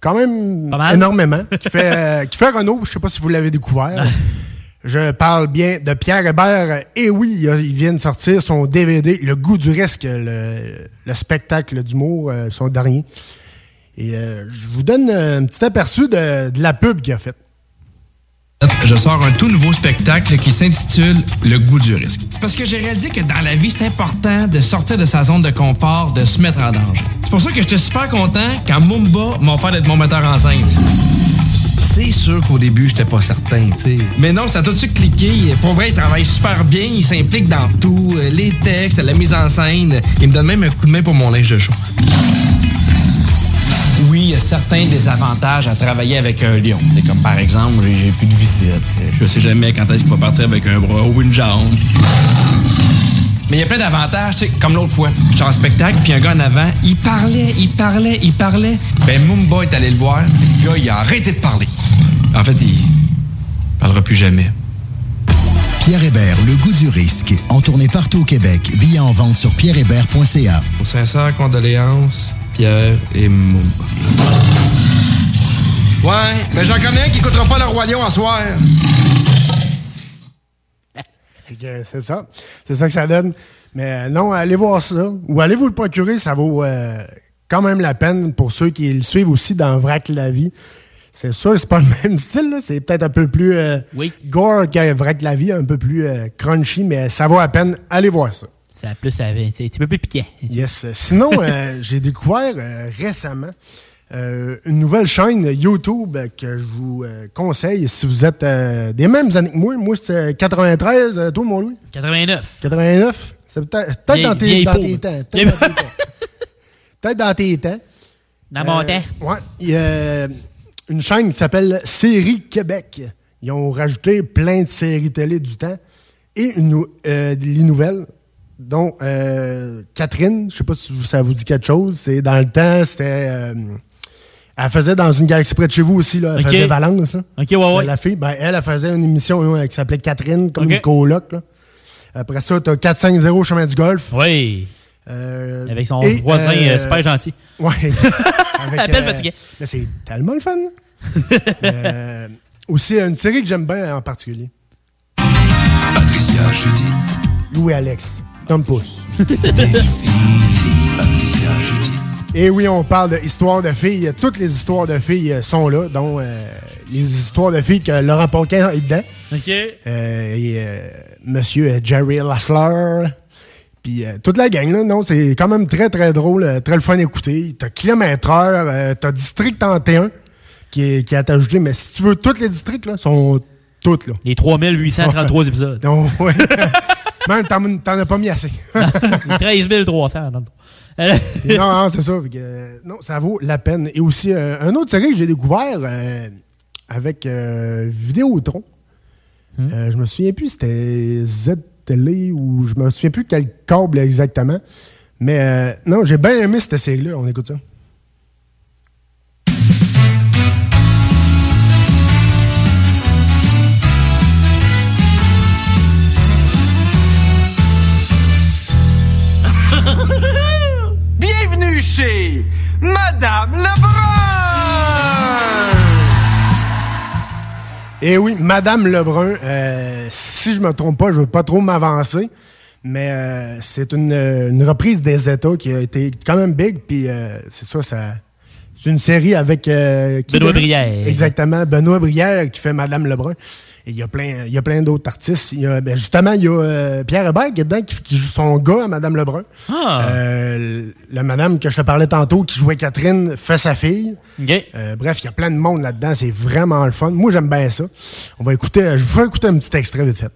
quand même énormément, qui fait qui fait Renault. Je sais pas si vous l'avez découvert. Je parle bien de Pierre Hébert. Et oui, il, vient de sortir son DVD, Le goût du risque, le, le spectacle d'humour, euh, son dernier. Et euh, je vous donne un petit aperçu de, de la pub qu'il a faite. Je sors un tout nouveau spectacle qui s'intitule Le goût du risque. C'est parce que j'ai réalisé que dans la vie, c'est important de sortir de sa zone de confort, de se mettre en danger. C'est pour ça que j'étais super content quand Mumba m'a offert d'être mon metteur en scène. C'est sûr qu'au début, j'étais pas certain, tu sais. Mais non, ça a tout de suite cliqué. Pour vrai, il travaille super bien, il s'implique dans tout, euh, les textes, la mise en scène. Il me donne même un coup de main pour mon linge de show. Oui, il y a certains désavantages à travailler avec un lion. C'est comme par exemple, j'ai j'ai plus de visite. Je sais jamais quand est-ce qu'il va partir avec un bras ou une jambe. Mais il y a plein d'avantages, tu sais, comme l'autre fois. J'étais en spectacle, puis un gars en avant, il parlait, il parlait, il parlait. Ben, Mumba est allé le voir, puis le gars, il a arrêté de parler. En fait, il parlera plus jamais. Pierre Hébert, le goût du risque. En tournée partout au Québec. Billets en vente sur pierrehébert.ca. Aux sincères condoléances, Pierre et Mumba. Ouais, mais j'en connais un qui écoutera pas le Roi Lion en soir. Fait que C'est ça. C'est ça que ça donne. Mais euh, non, allez voir ça. Ou allez vous le procurer, ça vaut euh, quand même la peine pour ceux qui le suivent aussi dans Vrac la vie. C'est sûr, c'est pas le même style, là. c'est peut-être un peu plus euh, gore que Vrac la vie, un peu plus euh, crunchy, mais ça vaut la peine. Allez voir ça. Ça a plus, ça avait- c'est un petit peu plus piquant. Yes. Sinon, j'ai découvert récemment euh, une nouvelle chaîne YouTube que je vous euh, conseille si vous êtes euh, des mêmes années que moi. Moi, c'était 93. euh, toi, mon Louis? 89. 89? C'est peut-être dans tes, dans tes temps. Peut-être dans tes temps. Peut-être dans tes temps. Dans mon temps. Ouais. Il y a une chaîne qui s'appelle Série Québec. Ils ont rajouté plein de séries télé du temps et une les nouvelles, dont Catherine. Je sais pas si ça vous dit quelque chose. C'est dans le temps, c'était. Euh, elle faisait dans une galaxie près de chez vous aussi, là. Elle faisait Valence. hein. Ok, ouais, ouais. La fille, ben, elle, elle faisait une émission euh, qui s'appelait Catherine, comme Ok. une coloc. là. Après ça, t'as 450 Chemin du Golf. Oui. Euh, Avec son et, voisin euh, euh, super gentil. Peine euh, fatigué. Mais c'est tellement le fun. Euh, aussi, une série que j'aime bien en particulier. Patricia Judith. Louis Alex. Tom Pouce. Patricia Judith. Et oui, on parle d'histoires de filles. Toutes les histoires de filles euh, sont là, dont euh, les histoires de filles que Laurent Ponquin est dedans. OK. Euh, et euh, Monsieur Jerry Lafleur. Puis toute la gang, là, non, c'est quand même très, très drôle, très le fun à écouter. T'as Kilomètre Heure, t'as District 31 qui est, qui est ajouté, mais si tu veux, tous les districts, là, sont toutes, là. Les 3833 épisodes. Donc, ouais. Même, t'en t'en as pas mis assez. 13 300. Fond. non, non, c'est ça. Que, euh, non, ça vaut la peine. Et aussi, euh, un autre série que j'ai découvert euh, avec euh, Vidéotron. Euh, je me souviens plus, c'était Z-Télé ou je me souviens plus quel câble exactement. Mais euh, non, j'ai bien aimé cette série-là. On écoute ça. Chez Madame Lebrun! Et Eh oui, Madame Lebrun, euh, si je me trompe pas, je veux pas trop m'avancer, mais euh, c'est une, une reprise des États qui a été quand même big, puis euh, c'est ça, ça. C'est une série avec euh, Benoît? Brière. Exactement, Benoît Brière qui fait Madame Lebrun. Et il y a plein, il y a plein d'autres artistes. Il y a, ben, justement, il y a euh, Pierre Hébert qui est dedans, qui, qui joue son gars à Madame Lebrun. Ah. Euh, la madame que je te parlais tantôt, qui jouait Catherine, fait sa fille. Euh, bref, il y a plein de monde là-dedans. C'est vraiment le fun. Moi, j'aime bien ça. On va écouter, je vous fais écouter un petit extrait vite fait.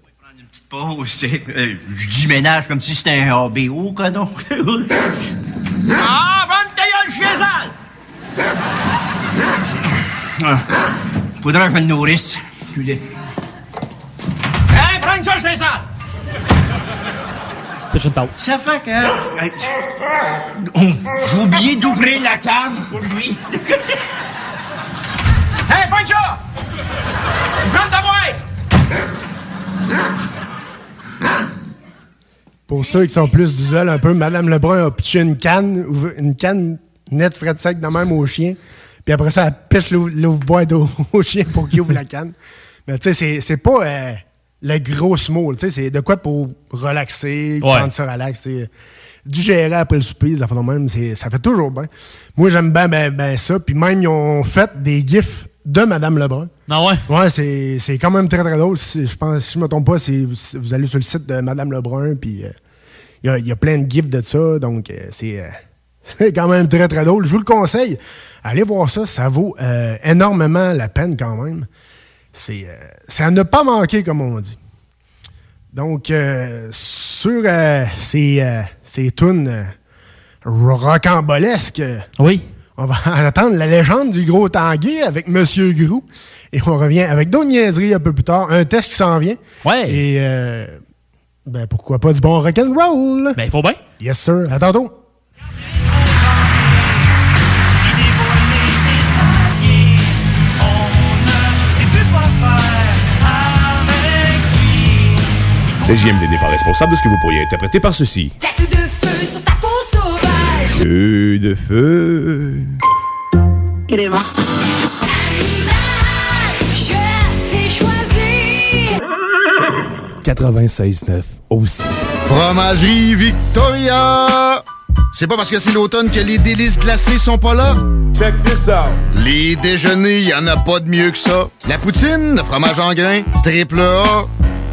Pause, c'est- euh, je dis ménage comme si c'était un ABO, quoi, non? ah, bonne ta gueule, chiesal! Ah, faudrait que je me nourrisse. Ça, chiesal! Pitch une tasse. Ça fait que... euh, J'ai oublié d'ouvrir la cave pour lui. Prends ta boîte! Pour ceux qui sont plus visuels un peu, Madame Lebrun a pitché une canne, une canne nette frais de sec de même au chien. Puis après ça, elle pêche l'ouvre-boîte au, au chien pour qu'il ouvre la canne. Mais tu sais, c'est- c'est pas... euh, le gros small. Tu sais, c'est de quoi pour relaxer, Ouais. prendre ça relax. tu sais. Digérer après le souper, ça fait de même, ça fait toujours bien. Moi, j'aime bien ben, ben ça. Puis même, ils ont fait des gifs de Madame Lebrun. Ah ouais? Ouais, c'est quand même très, très drôle. Si- Je pense, si je me trompe pas, vous allez sur le site de Madame Lebrun, puis euh, il y, y a plein de gifs de ça. Donc, euh, c'est euh, c'est quand même très, très drôle. Je vous le conseille. Allez voir ça. Ça vaut euh, énormément la peine quand même. C'est euh, c'est à ne pas manquer, comme on dit. Donc, euh, sur euh, ces, euh, ces tunes rocambolesques, oui. on va attendre la légende du gros Tanguy avec Monsieur Grou. Et on revient avec d'autres niaiseries un peu plus tard. Un test qui s'en vient. Ouais. Et ben pourquoi pas du bon rock'n'roll? Ben, il faut bien. Yes, sir. À tantôt. CJMD n'est pas responsable de ce que vous pourriez interpréter par ceci. Tête de feu sur ta peau sauvage. Feu de feu. Il est mort. Je t'ai choisi. 96.9 aussi. Fromagerie Victoria! C'est pas parce que c'est l'automne que les délices glacées sont pas là? Check this out! Les déjeuners, y en a pas de mieux que ça. La poutine, le fromage en grains, triple A.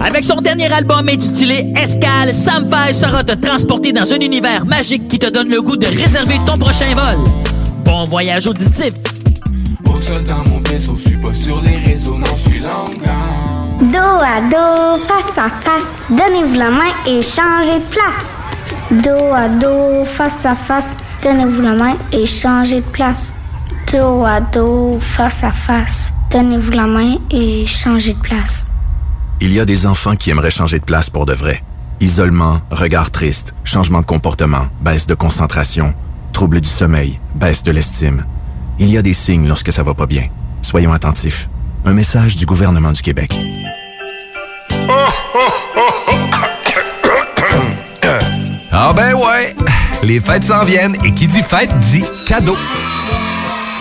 Avec son dernier album intitulé Escale, Sam Fay sera te transporter dans un univers magique qui te donne le goût de réserver ton prochain vol. Bon voyage auditif. Au sol dans mon vaisseau, je suis pas sur les réseaux, non, je suis. Dos à dos, face à face, donnez-vous la main et changez de place. Dos à dos, face à face, donnez-vous la main et changez de place. Dos à dos, face à face, donnez-vous la main et changez de place. Il y a des enfants qui aimeraient changer de place pour de vrai. Isolement, regard triste, changement de comportement, baisse de concentration, trouble du sommeil, baisse de l'estime. Il y a des signes lorsque ça va pas bien. Soyons attentifs. Un message du gouvernement du Québec. Ah ben ouais, les fêtes s'en viennent et qui dit fête dit cadeau.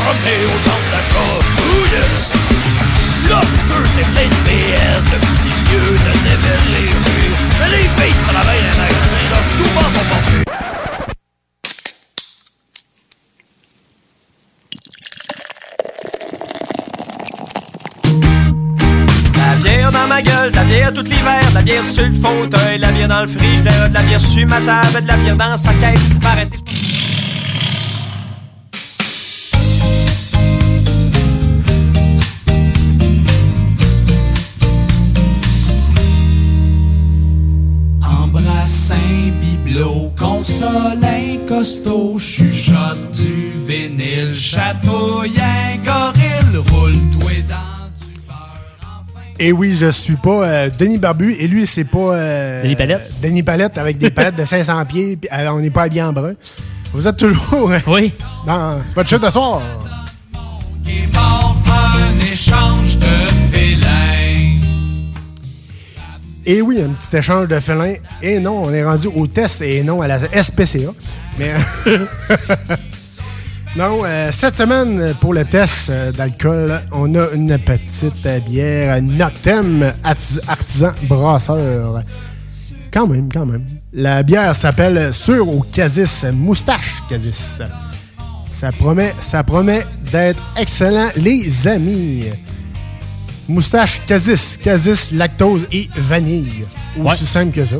promener au centre d'achat. Oh yeah! Là, c'est sûr, c'est plein de PS, le petit de démêler les rues. Les travaillent à là, souvent sont portées. Dans ma gueule, de la bière tout l'hiver, de la bière sur le fauteuil, de la bière dans le frigidaire, de la bière sur ma table, de la bière dans sa caisse. Arrêtez, un bibelot, console un costaud, chuchote du vinyle, chatouille un gorille, roule-toi dans Et oui, je suis pas euh, Denis Barbu et lui, c'est pas. euh, Denis Palette. Denis Palette avec des palettes de 500 pieds. euh, on n'est pas habillé en brun. Vous êtes toujours. oui. Dans votre chute de soir. qui est mort, un échange de félins. Et oui, un petit échange de félins. Et non, on est rendu au test et non à la SPCA. Mais. Non, euh, cette semaine, pour le test euh, d'alcool, on a une petite bière Noctem artis- Artisan Brasseur. Quand même, quand même. La bière s'appelle Sur au Casis Moustache Casis. Ça promet, ça promet d'être excellent, les amis. Moustache Casis, Casis, lactose et vanille. Ouais. Aussi simple que ça.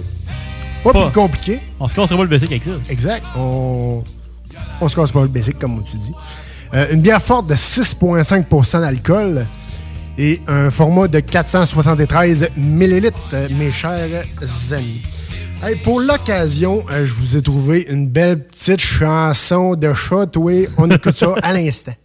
Pas, Pas- plus compliqué. On se casserait pas le basic avec ça. Exact. On, on se casse pas le basic, comme tu dis. Euh, une bière forte de 6,5% d'alcool et un format de 473 millilitres, euh, mes chers amis. Hey, pour l'occasion, euh, je vous ai trouvé une belle petite chanson de chat. Oui, on écoute ça à l'instant.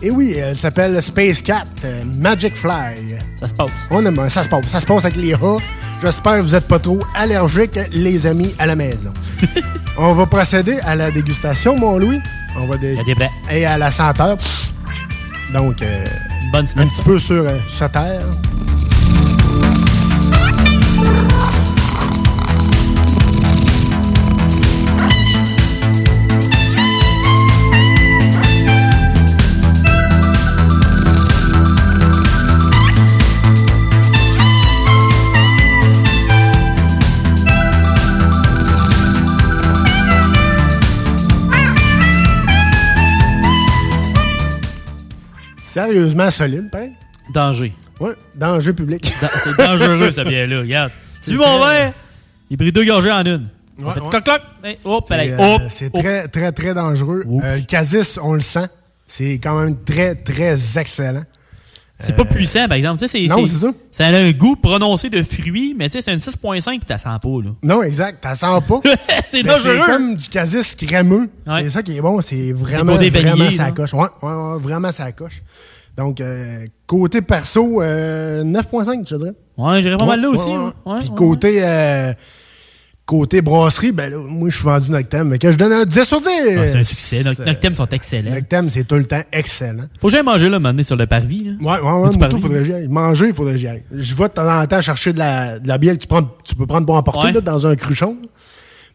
Et oui, elle s'appelle Space Cat euh, Magic Fly. Ça se passe. On aime, ça se passe. Ça se passe avec les rats. J'espère que vous n'êtes pas trop allergiques, les amis, à la maison. On va procéder à la dégustation, mon Louis. On va dé- Et à la senteur. Donc, euh, Bonne un petit peu sur, euh, sur terre. Sérieusement solide, pareil. Danger. Ouais, danger public. C'est dangereux, cette bière-là. Regarde. Tu mon verre? Il a pris deux gorgées en une. On Ouais, fait ouais. cloc, cloc. Hey, hop, C'est, euh, très, très, très dangereux. Euh, le Casis, on le sent. C'est quand même très, très excellent. C'est pas puissant, par exemple. Tu sais, non, c'est ça. Ça a un goût prononcé de fruits, mais tu sais, c'est une 6.5 puis t'as sens pas, là. Non, exact. T'en sens pas. C'est Mais dangereux. C'est comme du casis crémeux. Ouais. C'est ça qui est bon. C'est vraiment, vraiment ça coche. Ouais, ouais, ouais, vraiment ça coche. Donc, euh, côté perso, euh, 9.5, je dirais. Ouais, j'irais pas mal là aussi. Puis côté, euh, côté brasserie, ben là, moi, je suis vendu Noctem. Mais que je donne un 10 sur 10. Ah, c'est un succès. Thèmes sont excellents. Noctem, c'est tout le temps excellent. Faut que j'aille manger là, maintenant sur le parvis. Là. Ouais, ouais, ouais, moi, tout, faudrait que j'y aille. Manger, il faudrait que j'y aille. Je vais de temps en temps chercher de la, de la bière que tu, prends, tu peux prendre pour emporter Ouais. là, dans un cruchon.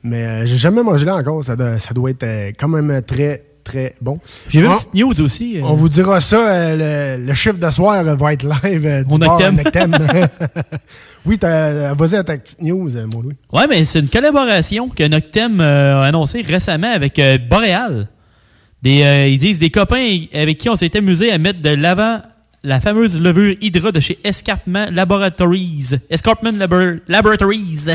Mais euh, j'ai jamais mangé là encore. Ça doit, ça doit être euh, quand même très, très bon. J'ai vu une On- petite news aussi. euh, On vous dira ça, euh, le, le chiffre de soir euh, va être live du Au bar oui, t'as- vas-y à ta petite news, mon Louis. Ouais, mais c'est une collaboration que Noctem a annoncée récemment avec Boréal. Des, euh, ils disent des copains avec qui on s'est amusé à mettre de l'avant la fameuse levure Hydra de chez Escarpment Laboratories. Escarpment Labor- Laboratories.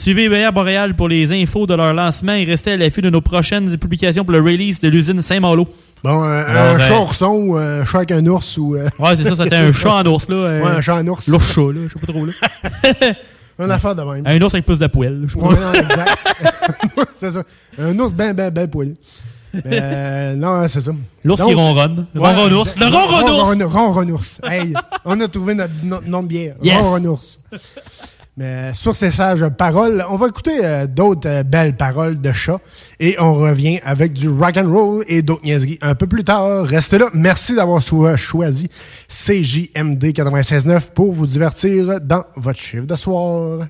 Suivez BR Boréal pour les infos de leur lancement et restez à l'affût de nos prochaines publications pour le release de l'usine Saint-Malo. Bon, un, Alors, un euh, chat ourson ou un chat avec un ours ou. euh, Ouais, c'est ça, c'était un chat en ours, là. euh, Ouais, un chat en ours. L'ours chat, là, je sais pas trop, là. Une affaire de même. Un ours avec plus de poêle, je sais pas. Ouais, non, exact. c'est ça. Un ours ben, ben, ben. Mais, euh, non, c'est ça. L'ours qui ronronne. Le ronron ours. Le ronron ours. Ronron- Ronron ours. Hey, on a trouvé notre no- nom de bière. Yes. Ronron ours. Mais sur ces sages paroles, on va écouter euh, d'autres euh, belles paroles de chat et on revient avec du rock and roll et d'autres niaiseries un peu plus tard. Restez là. Merci d'avoir choisi CJMD 96.9 pour vous divertir dans votre chiffre de soir.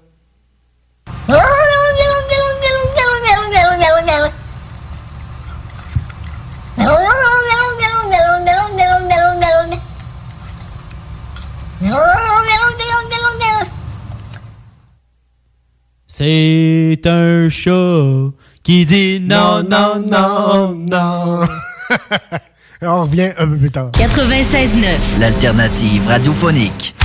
C'est un chat qui dit non, non, non, non. on revient un peu plus tard. 96.9. L'alternative radiophonique.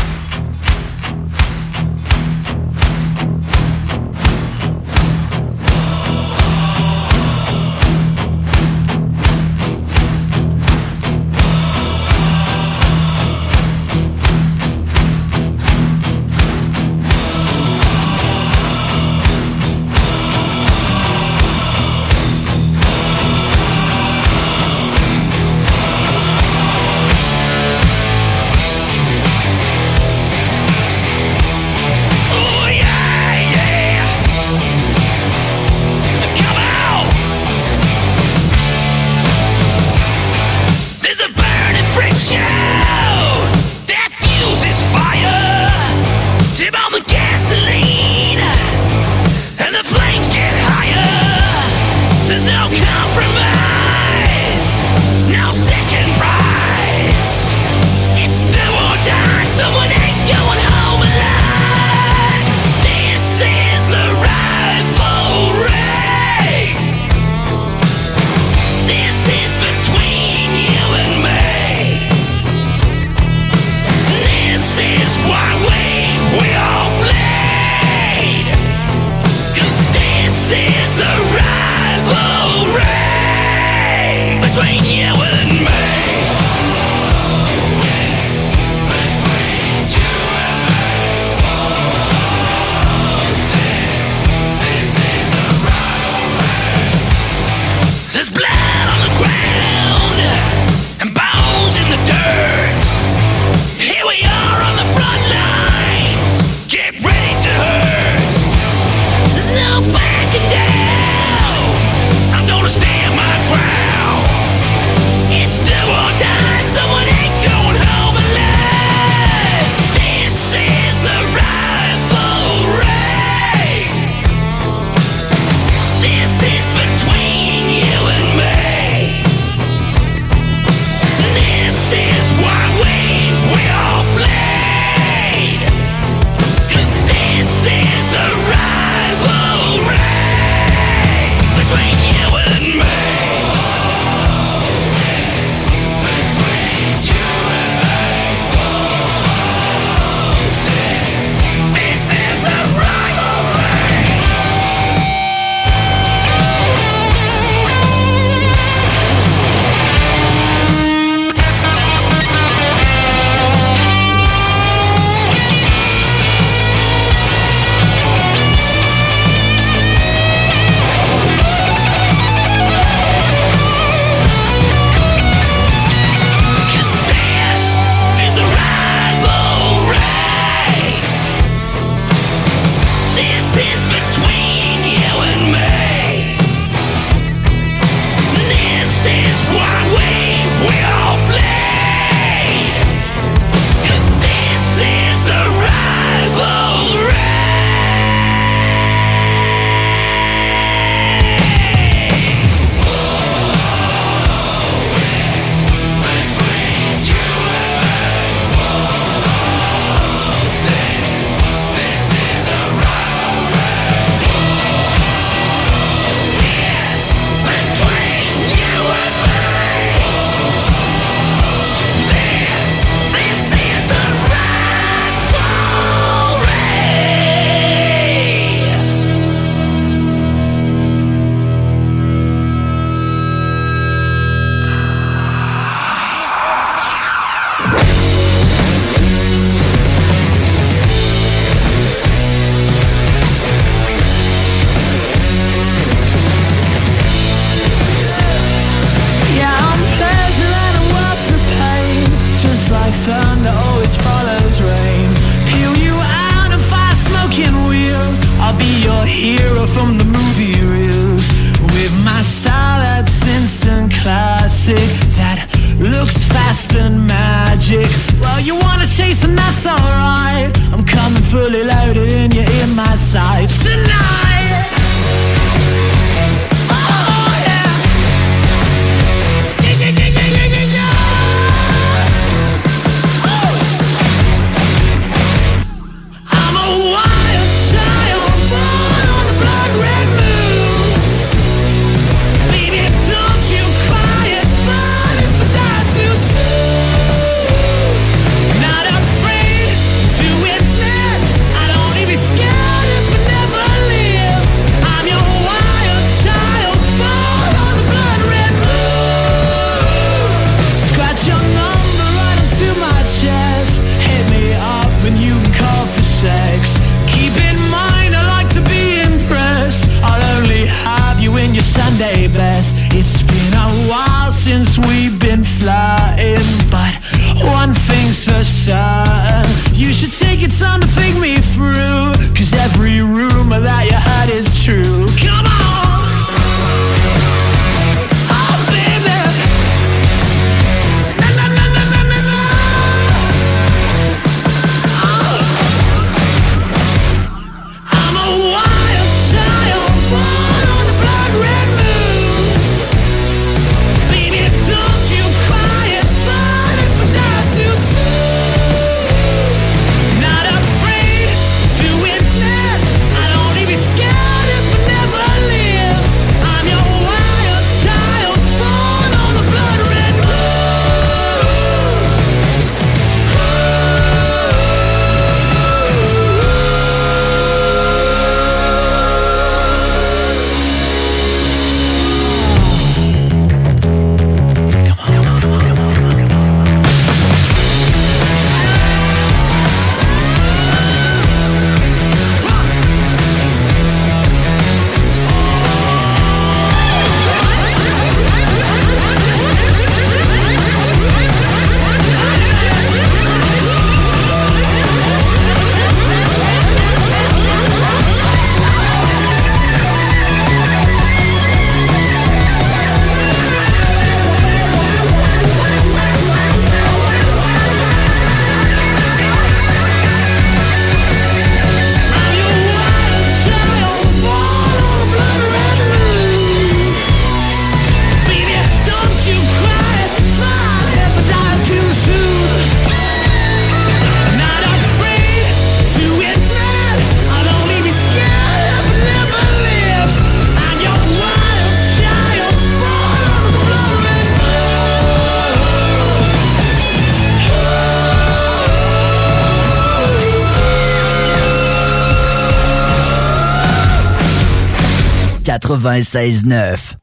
96.9.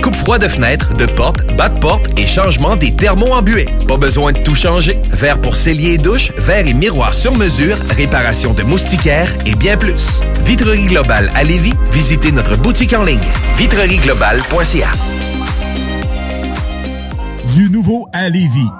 coupes froides de fenêtres, de portes, bas de porte et changement des thermos en buée. Pas besoin de tout changer. Verre pour cellier et douche, verre et miroir sur mesure, réparation de moustiquaires et bien plus. Vitrerie Globale à Lévis, visitez notre boutique en ligne vitrerieglobale.ca. Du nouveau à Lévis.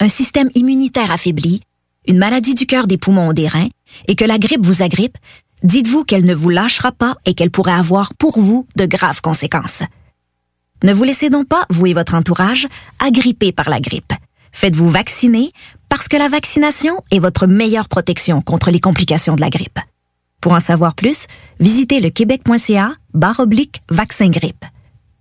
un système immunitaire affaibli, une maladie du cœur, des poumons ou des reins, et que la grippe vous agrippe, dites-vous qu'elle ne vous lâchera pas et qu'elle pourrait avoir pour vous de graves conséquences. Ne vous laissez donc pas, vous et votre entourage, agripper par la grippe. Faites-vous vacciner parce que la vaccination est votre meilleure protection contre les complications de la grippe. Pour en savoir plus, visitez le québec.ca barre oblique vaccin grippe.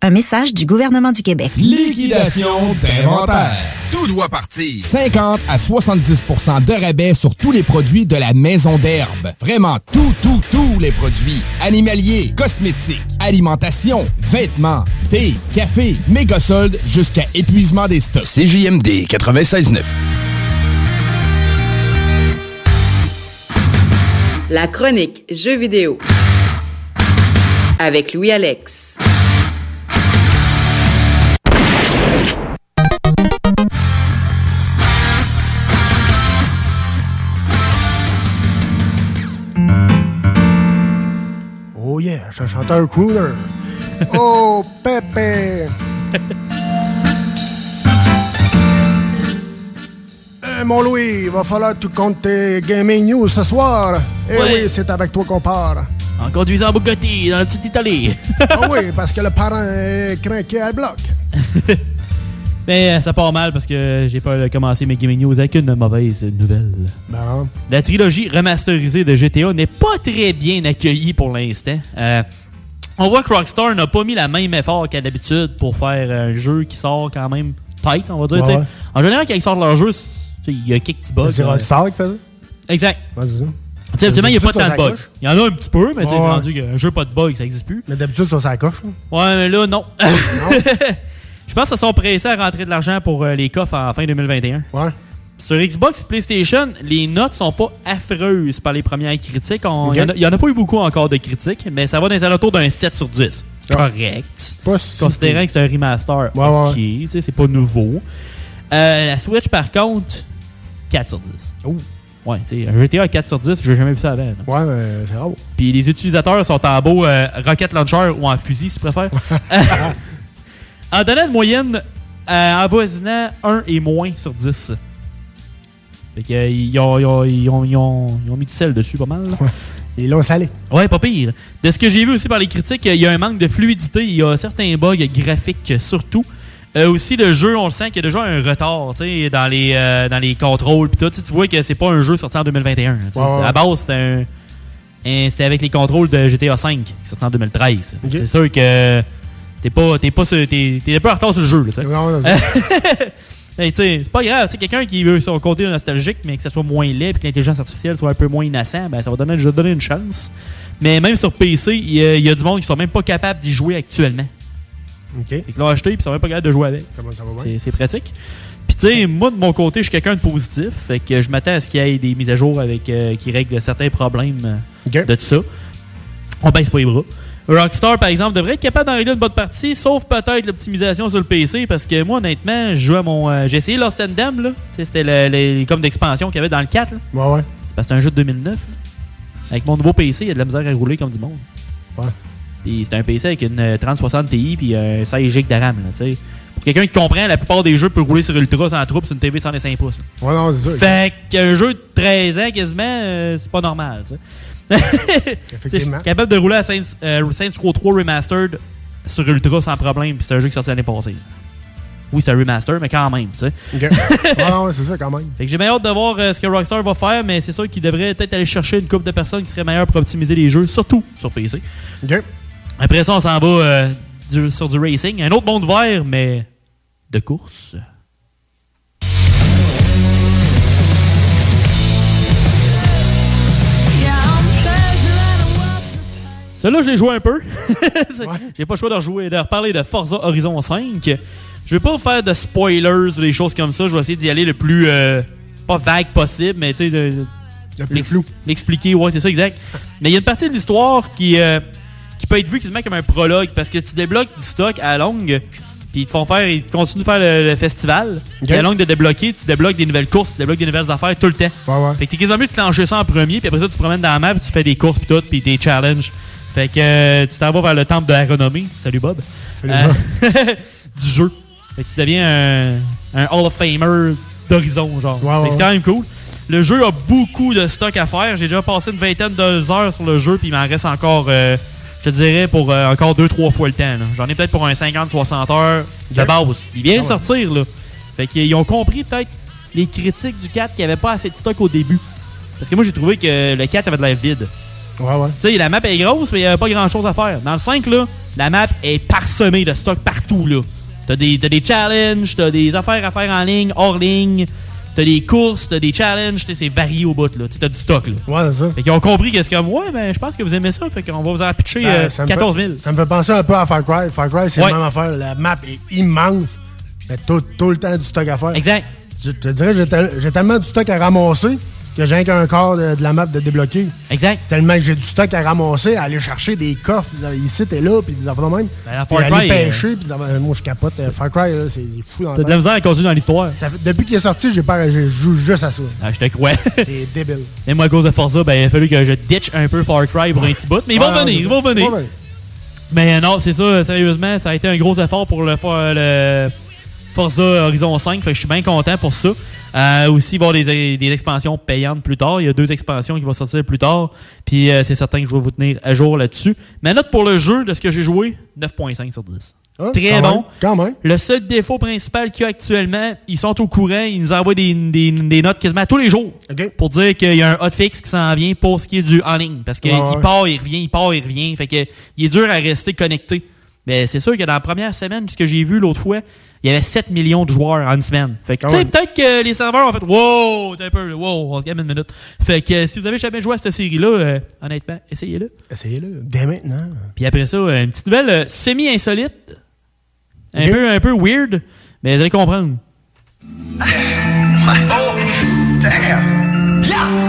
Un message du gouvernement du Québec. Liquidation d'inventaire. Tout doit partir. 50 à 70% de rabais sur tous les produits de la maison d'herbe. Vraiment tout, tout, tous les produits. Animaliers, cosmétiques, alimentation, vêtements, thé, café, méga soldes jusqu'à épuisement des stocks. CJMD 96.9. La chronique Jeux vidéo avec Louis-Alex. Oh suis un chanteur crooner. oh, Pépé! Euh, mon Louis, il va falloir que tu comptes tes gaming news ce soir. Eh Ouais. oui, c'est avec toi qu'on part. En conduisant Bugatti dans la petite Italie. ah oui, parce que le parent est craqué à bloc. Mais euh, ça part mal parce que j'ai pas commencé mes gaming news avec une mauvaise nouvelle. Bon. La trilogie remasterisée de GTA n'est pas très bien accueillie pour l'instant. Euh, on voit que Rockstar n'a pas mis la même effort qu'à d'habitude pour faire un jeu qui sort quand même tight, on va dire. Ouais. En général, quand ils sortent leur jeu, il y a quelques petits bugs. C'est Rockstar qui fait ça? Exact. Ouais, c'est ça. Tu sais, il n'y a pas tant de bugs. Il y en a un petit peu, mais tu sais, rendu qu'un jeu pas de bugs, ça n'existe plus. Mais d'habitude, ça, ça coche. hein? Ouais, mais là, non? Je pense qu'ils sont pressés à rentrer de l'argent pour euh, les coffres en fin 2021. Ouais. Sur Xbox et PlayStation, les notes sont pas affreuses par les premières critiques. On- Il n'y en, a pas eu beaucoup encore de critiques, mais ça va dans les alentours d'un 7 sur 10. Correct. Pas si Considérant que c'est un remaster, Ouais, ouais. ok, tu sais, c'est pas nouveau. Euh, la Switch, par contre, 4 sur 10. Ouais, tu sais, un GTA 4 sur 10, j'ai jamais vu ça avant. là. Ouais, mais c'est rare. Puis les utilisateurs sont en beau euh, rocket launcher ou en fusil, si tu préfères. en donnant une moyenne euh, avoisinant 1 et moins sur 10. Fait que, euh, ils, ont, ils, ont, ils, ont, ils ont- mis du sel dessus pas mal. là. Ils l'ont salé. Ouais, pas pire. De ce que j'ai vu aussi par les critiques, il y a un manque de fluidité. Il y a certains bugs graphiques surtout. Euh, aussi, le jeu, on le sent qu'il y a déjà un retard dans les, euh, dans les contrôles. Pis tout. Tu vois que c'est pas un jeu sorti en 2021. tu sais. Ouais, ouais. À base, c'était un. C'était avec les contrôles de GTA V qui sorti en 2013. Ok. C'est sûr que t'es pas, t'es pas, sur- un peu en retard sur le jeu. Là. Non, non, c'est- pas grave. Quelqu'un qui veut son côté nostalgique, mais que ça soit moins laid et que l'intelligence artificielle soit un peu moins innocent, ben, ça va donner, je donner une chance. Mais même sur PC, il y, a- il y a du monde qui sont même pas capables d'y jouer actuellement. OK. Ils l'ont acheté, puis ils sont même pas capables de jouer avec. Comment ça va bien? C'est- C'est pratique. Puis tu sais, moi de mon côté, je suis quelqu'un de positif. Fait que je m'attends à ce qu'il y ait des mises à jour avec euh, qui règlent certains problèmes euh, de tout ça. On baisse pas les bras. Rockstar, par exemple, devrait être capable d'en régler une bonne partie, sauf peut-être l'optimisation sur le PC, parce que moi, honnêtement, je à mon. euh, J'ai essayé Lost and Damned, là. C'était le- les, comme d'expansion qu'il y avait dans le 4, là. Ouais, ouais. Parce que c'est un jeu de 2009. là. Avec mon nouveau PC, il y a de la misère à rouler comme du monde. Ouais. Puis c'est un PC avec une euh, 3060 Ti puis un 16 GB de RAM, là, tu sais. Pour quelqu'un qui comprend, la plupart des jeux peut rouler sur Ultra sans trouble sur une TV 105 pouces. là. Ouais, non, c'est ça. Fait qu'un jeu de 13 ans quasiment, euh, c'est pas normal, tu sais. Effectivement. Capable de rouler à Saints, euh, Saints Row 3 Remastered sur Ultra sans problème, puis c'est un jeu qui est sorti l'année passée. Oui, c'est un remaster, mais quand même, tu sais. OK. ouais, non, c'est ça quand même. Fait que j'ai bien hâte de voir euh, ce que Rockstar va faire, mais c'est sûr qu'il devrait peut-être aller chercher une couple de personnes qui seraient meilleures pour optimiser les jeux, surtout sur PC. OK. Après ça, on s'en va euh, du- sur du racing. Un autre monde vert, mais de course. Celui-là, je l'ai joué un peu. J'ai pas le choix de, rejouer, de reparler de Forza Horizon 5. Je vais pas faire de spoilers ou des choses comme ça. Je vais essayer d'y aller le plus euh, pas vague possible, mais tu sais, de, Le plus l'ex- l'expliquer. Ouais, c'est ça, exact. mais il y a une partie de l'histoire qui, euh, qui peut être vue quasiment comme un prologue parce que tu débloques du stock à la longue. Puis ils te font faire, ils te continuent de faire le, le festival. Puis à longue de débloquer, tu débloques des nouvelles courses, tu débloques des nouvelles affaires tout le temps. Fait que t'es quasiment mieux de clencher ça en premier, puis après ça, tu te promènes dans la map, puis tu fais des courses, puis tout, puis des challenges. Fait que euh, tu t'en vas vers le temple de la renommée. Salut Bob. Salut, Euh, du jeu. Fait que tu deviens un, un Hall of Famer d'horizon, genre. Que c'est quand même cool. Le jeu a beaucoup de stock à faire. J'ai déjà passé une vingtaine d'heures sur le jeu, puis il m'en reste encore, euh, je te dirais, pour euh, encore 2-3 fois le temps. J'en ai peut-être pour un 50-60 heures de base. Il vient de Ah sortir, là. Fait qu'ils ont compris peut-être les critiques du 4 qui avait pas assez de stock au début. Parce que moi, j'ai trouvé que le 4 avait de l'air vide. Ouais, ouais. Tu sais, la map est grosse, mais il n'y a pas grand chose à faire. Dans le 5, là, la map est parsemée de stock partout, là. T'as des, t'as des challenges, t'as des affaires à faire en ligne, hors ligne, t'as des courses, t'as des challenges, tu sais, c'est varié au bout, là. T'as du stock, là. Ouais, c'est ça. Fait qu'ils ont compris que c'est comme, ouais, ben, je pense que vous aimez ça, fait qu'on va vous en pitcher Ben, euh, ça me 14 fait- 000. Ça me fait penser un peu à Far Cry. Far Cry, c'est Ouais. la même affaire. La map est immense. Mais tout, tout le temps du stock à faire. Exact. Je te dirais, j'ai tellement du stock à ramasser que j'ai rien qu'un quart de, de la map de débloquer. Exact. Tellement que j'ai du stock à ramasser, à aller chercher des coffres ici et là, puis des affaires de même. Ben, Puis aller Cry, pêcher, puis des moi je capote. Euh, Far Cry, là, c'est fou T'as de la misère à continuer dans l'histoire. Depuis qu'il est sorti, j'ai pas, je joue juste à ça. Ah, je te crois. C'est débile. Et moi, à cause de Forza, ben, il a fallu que je ditch un peu Far Cry pour un petit bout. Mais ils vont venir, ils vont venir. Mais euh, non, c'est ça, sérieusement, ça a été un gros effort pour le, le Forza Horizon 5, fait que je suis bien content pour ça. Euh, aussi, il va y avoir des, des expansions payantes plus tard. Il y a deux expansions qui vont sortir plus tard. Puis euh, c'est certain que je vais vous tenir à jour là-dessus. Ma note pour le jeu, de ce que j'ai joué, 9.5 sur 10. Ah, Très quand bon. même, quand même. Le seul défaut principal qu'il y a actuellement, ils sont au courant, ils nous envoient des, des- des notes quasiment tous les jours pour dire qu'il y a un hotfix qui s'en vient pour ce qui est du en ligne. Parce qu'il ouais. part, il revient, il part, il revient. Fait que il est dur à rester connecté. Mais c'est sûr que dans la première semaine, ce que j'ai vu l'autre fois, il y avait 7 millions de joueurs en une semaine. Fait que, Ah tu sais, ouais. peut-être que les serveurs ont fait Wow, t'es un peu, wow, on se gagne une minute. Fait que si vous avez jamais joué à cette série-là, euh, honnêtement, essayez-le. Essayez-le, dès maintenant. Puis après ça, euh, une petite nouvelle euh, semi-insolite. Un, peu, un peu weird, mais vous allez comprendre.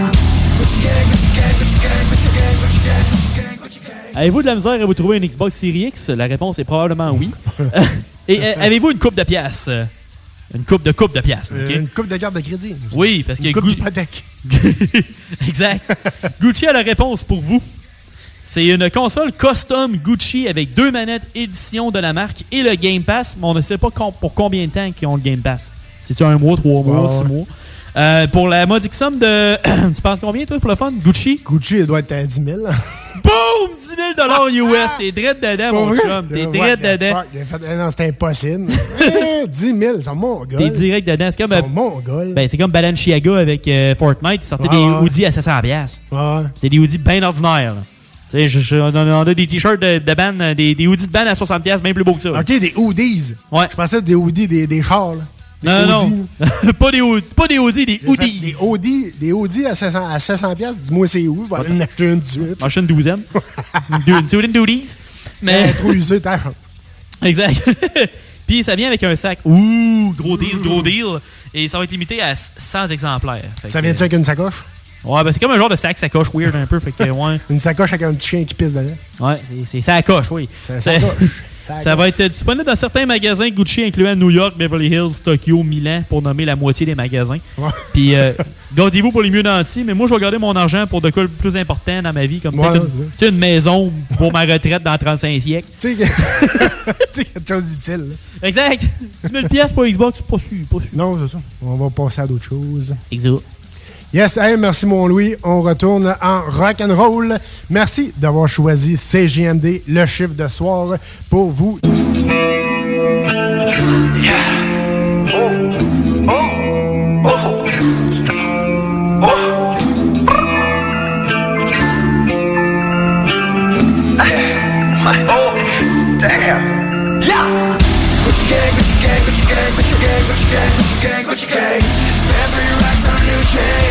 Avez-vous de la misère à vous trouver une Xbox Series X? La réponse est probablement oui. Et euh, avez-vous une coupe de pièces? Une coupe de coupe de pièces, Euh, ok? Une coupe de carte de crédit. Oui, parce que Une coupe Gu- d'hypothèque. exact. Gucci a la réponse pour vous. C'est une console custom Gucci avec deux manettes édition de la marque et le Game Pass, mais on ne sait pas pour combien de temps qu'ils ont le Game Pass. C'est-tu un mois, trois mois, Ouais, six mois? Euh, pour la modique somme de... tu penses combien, toi, pour le fun? Gucci? Gucci, il doit être à 10 000. Boum! 10 000 US! T'es drette dedans, mon chum. T'es the dedans. eh non, c'est impossible. Eh, 10 000, ils sont mongols. T'es direct dedans. C'est comme... Ben, c'est comme Balenciaga avec euh, Fortnite. Ils sortaient Ouais, des hoodies à 700$. piastres. Ouais. C'était des hoodies bien ordinaires. Tu sais, on a des t-shirts de, de band, euh, des, des hoodies de band à 60$, piastres, bien plus beaux que ça. OK, des hoodies. Ouais. Je pensais des hoodies, des, des chars. Là. Non, non. pas, des, hood- pas des hoodies, des hoodies. Des hoodies, des hoodies à 700, à 700 piastres. Dis-moi c'est où. Je vais aller en acheter une suite. Acheter une douzaine. Une. Mais trop usé. Exact. Puis ça vient avec un sac. Ouh, gros deal, gros deal. Et ça va être limité à 100 exemplaires. Fait Ça vient-tu avec une sacoche? Ouais, ben c'est comme un genre de sac sacoche weird un peu. Fait que, ouais. Une sacoche avec un petit chien qui pisse dedans. Ouais, c'est- c'est ça coche, oui. Ça Ça, coche. Ça va être disponible dans certains magasins Gucci, incluant New York, Beverly Hills, Tokyo, Milan, pour nommer la moitié des magasins. Puis, euh, gardez-vous pour les mieux nantis, mais moi, je vais garder mon argent pour de quoi le plus important dans ma vie, comme Ouais, ouais. une, une maison pour ma retraite dans 35 siècles. Tu sais, quelque chose d'utile. Exact. 10 000 pièces pour Xbox, pas sûr, pas sûr. Non, c'est ça. On va passer à d'autres choses. Exact. Yes, hey, merci mon Louis. On retourne en rock and roll. Merci d'avoir choisi CGMD, le chiffre de soir, pour vous. Oh, damn. Yeah. Gucci gang, Gucci gang, Gucci gang, Gucci gang, Gucci gang, Gucci gang, Gucci gang. Spend three racks on a new chain.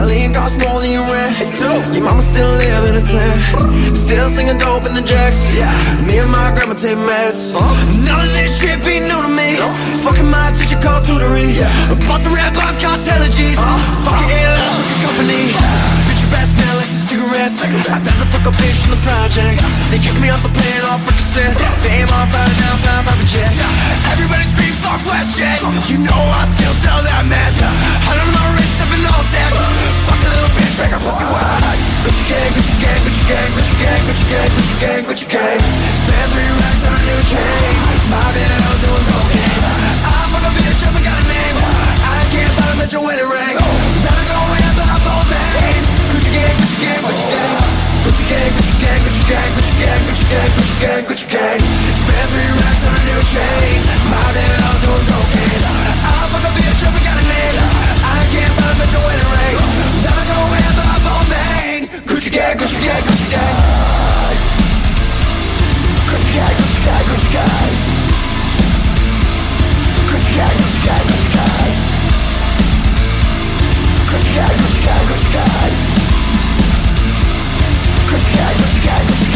My lean costs more than your rent. Your mama still live in a tent. Still singing dope in the jacks. Yeah. Me and my grandma take meds. Uh-huh. None of this shit be new to me. Fucking my teacher called tutoring. Bought some red bonds, cost hella G's. Fucking uh-huh. airline, fucking company. Bitch, your best smell like cigarettes. I pass a fuck a bitch from the project. They kick me off the plane, off percent. Fame on fire, now flying private jet. Everybody scream fuck West shit. You know I still sell that mess. Hundred on my wrist, been all tech. Fuck a little bitch, make her pussy wet. Gucci gang, Gucci gang, Gucci gang, Gucci gang, Gucci gang, Gucci gang, Gucci gang. Spend three racks on a new chain. My bad, I'm doing cocaine. I fuck a bitch up, I got a name. I can't buy gang, Gucci gang, Gucci gang, Gucci gang, Gucci gang. Spend three racks on a new chain. My bad, I'm doing cocaine. I fuck a bitch up, I got a name. I can't buy a bitch a wedding ring. Never go in, but I'm on main. Gucci gang, Gucci gang, Gucci gang. Gucci gang, Gucci gang, Gucci gang. Gucci gang, Gucci gang, Gucci gang. Gucci gang, Gucci gang, Gucci gang. Gucci gang, Gucci gang, Gucci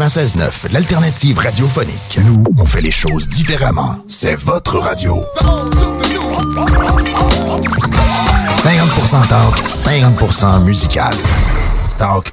96.9, l'alternative radiophonique. Nous, on fait les choses différemment. C'est votre radio. 50% talk, 50% musical. Talk,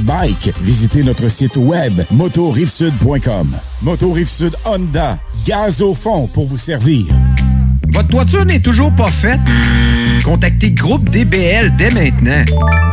Bike. Visitez notre site web motorivesud.com. Moto Rive Sud Honda, gaz au fond pour vous servir. Votre toiture n'est toujours pas faite? Contactez Groupe DBL dès maintenant.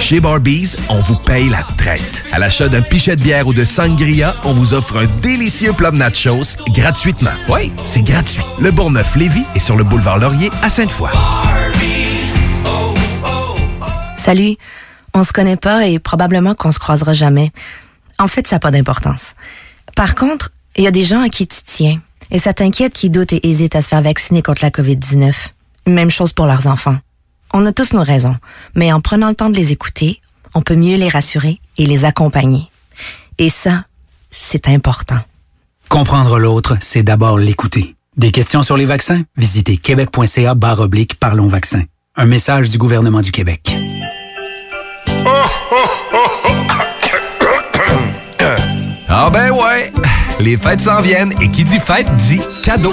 Chez Barbies, on vous paye la traite. À l'achat d'un pichet de bière ou de sangria, on vous offre un délicieux plat de nachos gratuitement. Oui, c'est gratuit. Le Bourgneuf-Lévis est sur le boulevard Laurier à Sainte-Foy. Salut. On se connaît pas et probablement qu'on se croisera jamais. En fait, ça n'a pas d'importance. Par contre, il y a des gens à qui tu tiens et ça t'inquiète qui doutent et hésitent à se faire vacciner contre la COVID-19. Même chose pour leurs enfants. On a tous nos raisons, mais en prenant le temps de les écouter, on peut mieux les rassurer et les accompagner. Et ça, c'est important. Comprendre l'autre, c'est d'abord l'écouter. Des questions sur les vaccins? Visitez québec.ca barre oblique Parlons vaccins. Un message du gouvernement du Québec. Ah ben ouais, les fêtes s'en viennent et qui dit fête dit cadeau.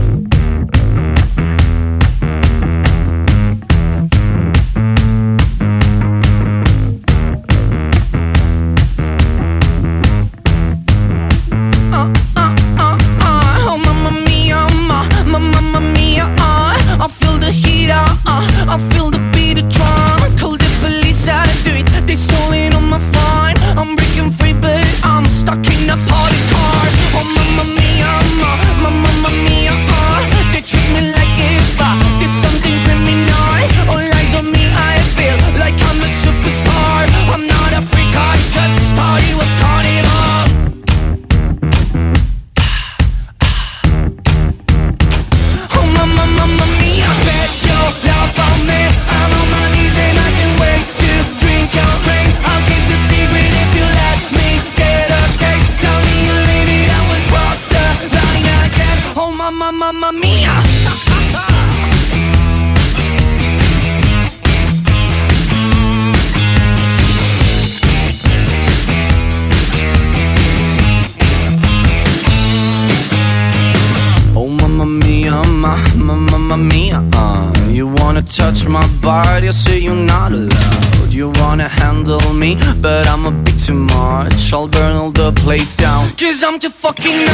walking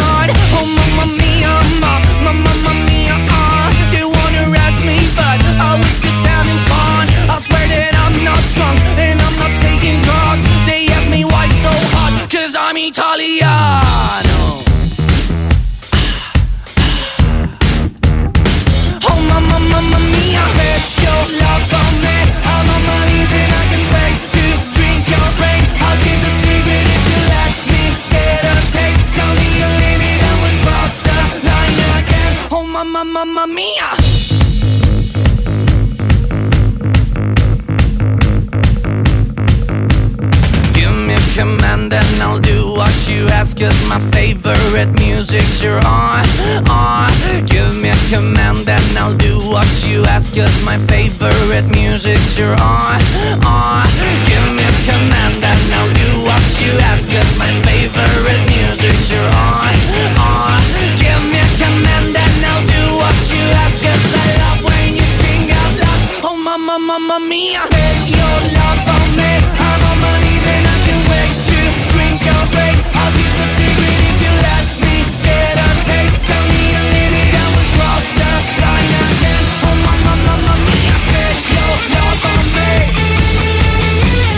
mia Spend your love on me. I'm on my knees and I can wait to drink your brain I'll keep the secret if you let me get a taste. Tell me you leave it and we'll cross the line again Oh mama, mama mia Spend your love on me.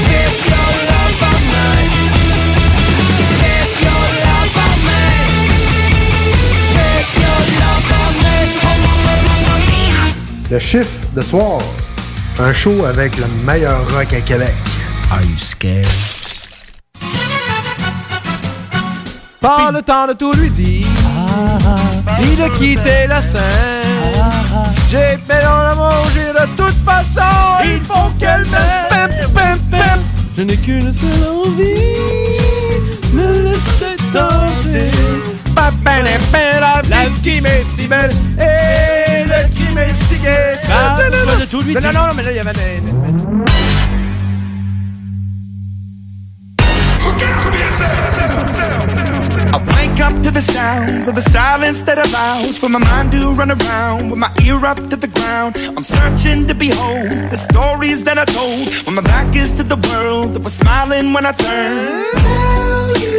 Spend your love on me. Spend your love on me. Spend your love on me. Oh mama, mama mia Le chiffre de soir. Un show avec le meilleur rock à Québec. Are you scared? Pas le temps de tout lui dire, ni de quitter la scène. J'ai fait dans l'amour, j'ai de toute façon, il faut qu'elle m'aime. Je n'ai qu'une seule envie, me laisser tenter. Pa, pa, la, pa, la vie qui m'est si belle et le qui m'est si gai. Ah, pas de tout lui Non, non, non, mais là, il y avait des... I wake up to the sounds of the silence that allows for my mind to run around with my ear up to the ground. I'm searching to behold the stories that I told when my back is to the world that was smiling when I turned.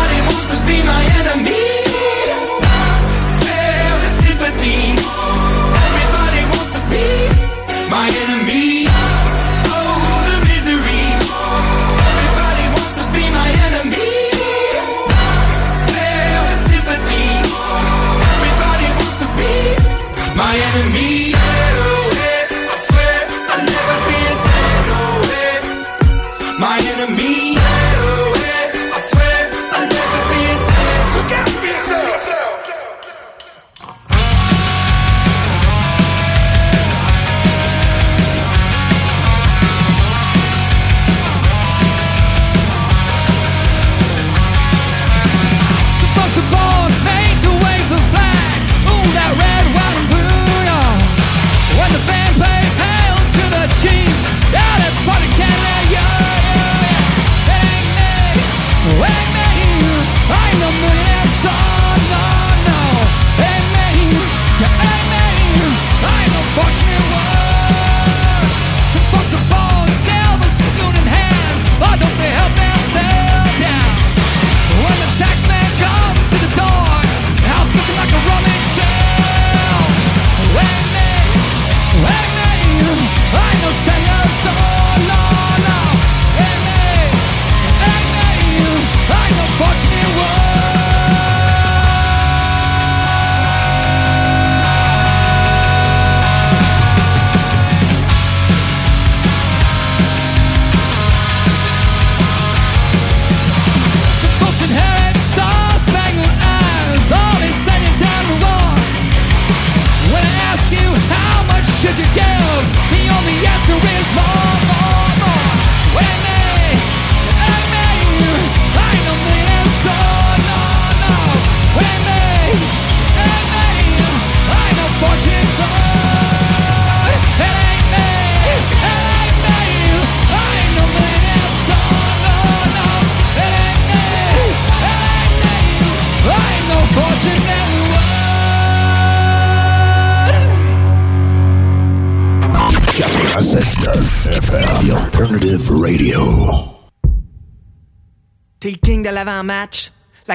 wants to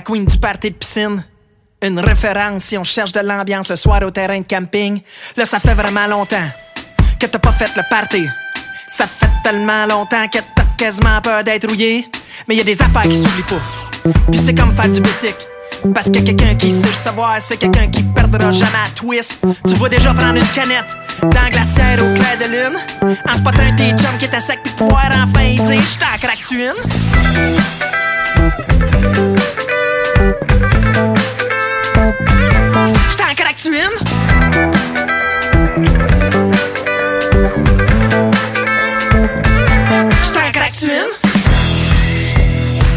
queen du party de piscine. Une référence si on cherche de l'ambiance le soir au terrain de camping. Là, ça fait vraiment longtemps que t'as pas fait le party. Ça fait tellement longtemps que t'as quasiment peur d'être rouillé. Mais y a des affaires qui s'oublient pas. Puis c'est comme faire du bicycle. Parce que quelqu'un qui sait le savoir, c'est quelqu'un qui perdra jamais twist. Tu vas déjà prendre une canette dans la glacière au clair de lune. En spotant tes chums qui étaient secs puis pouvoir enfin dire j't'en craque-tu une? Une?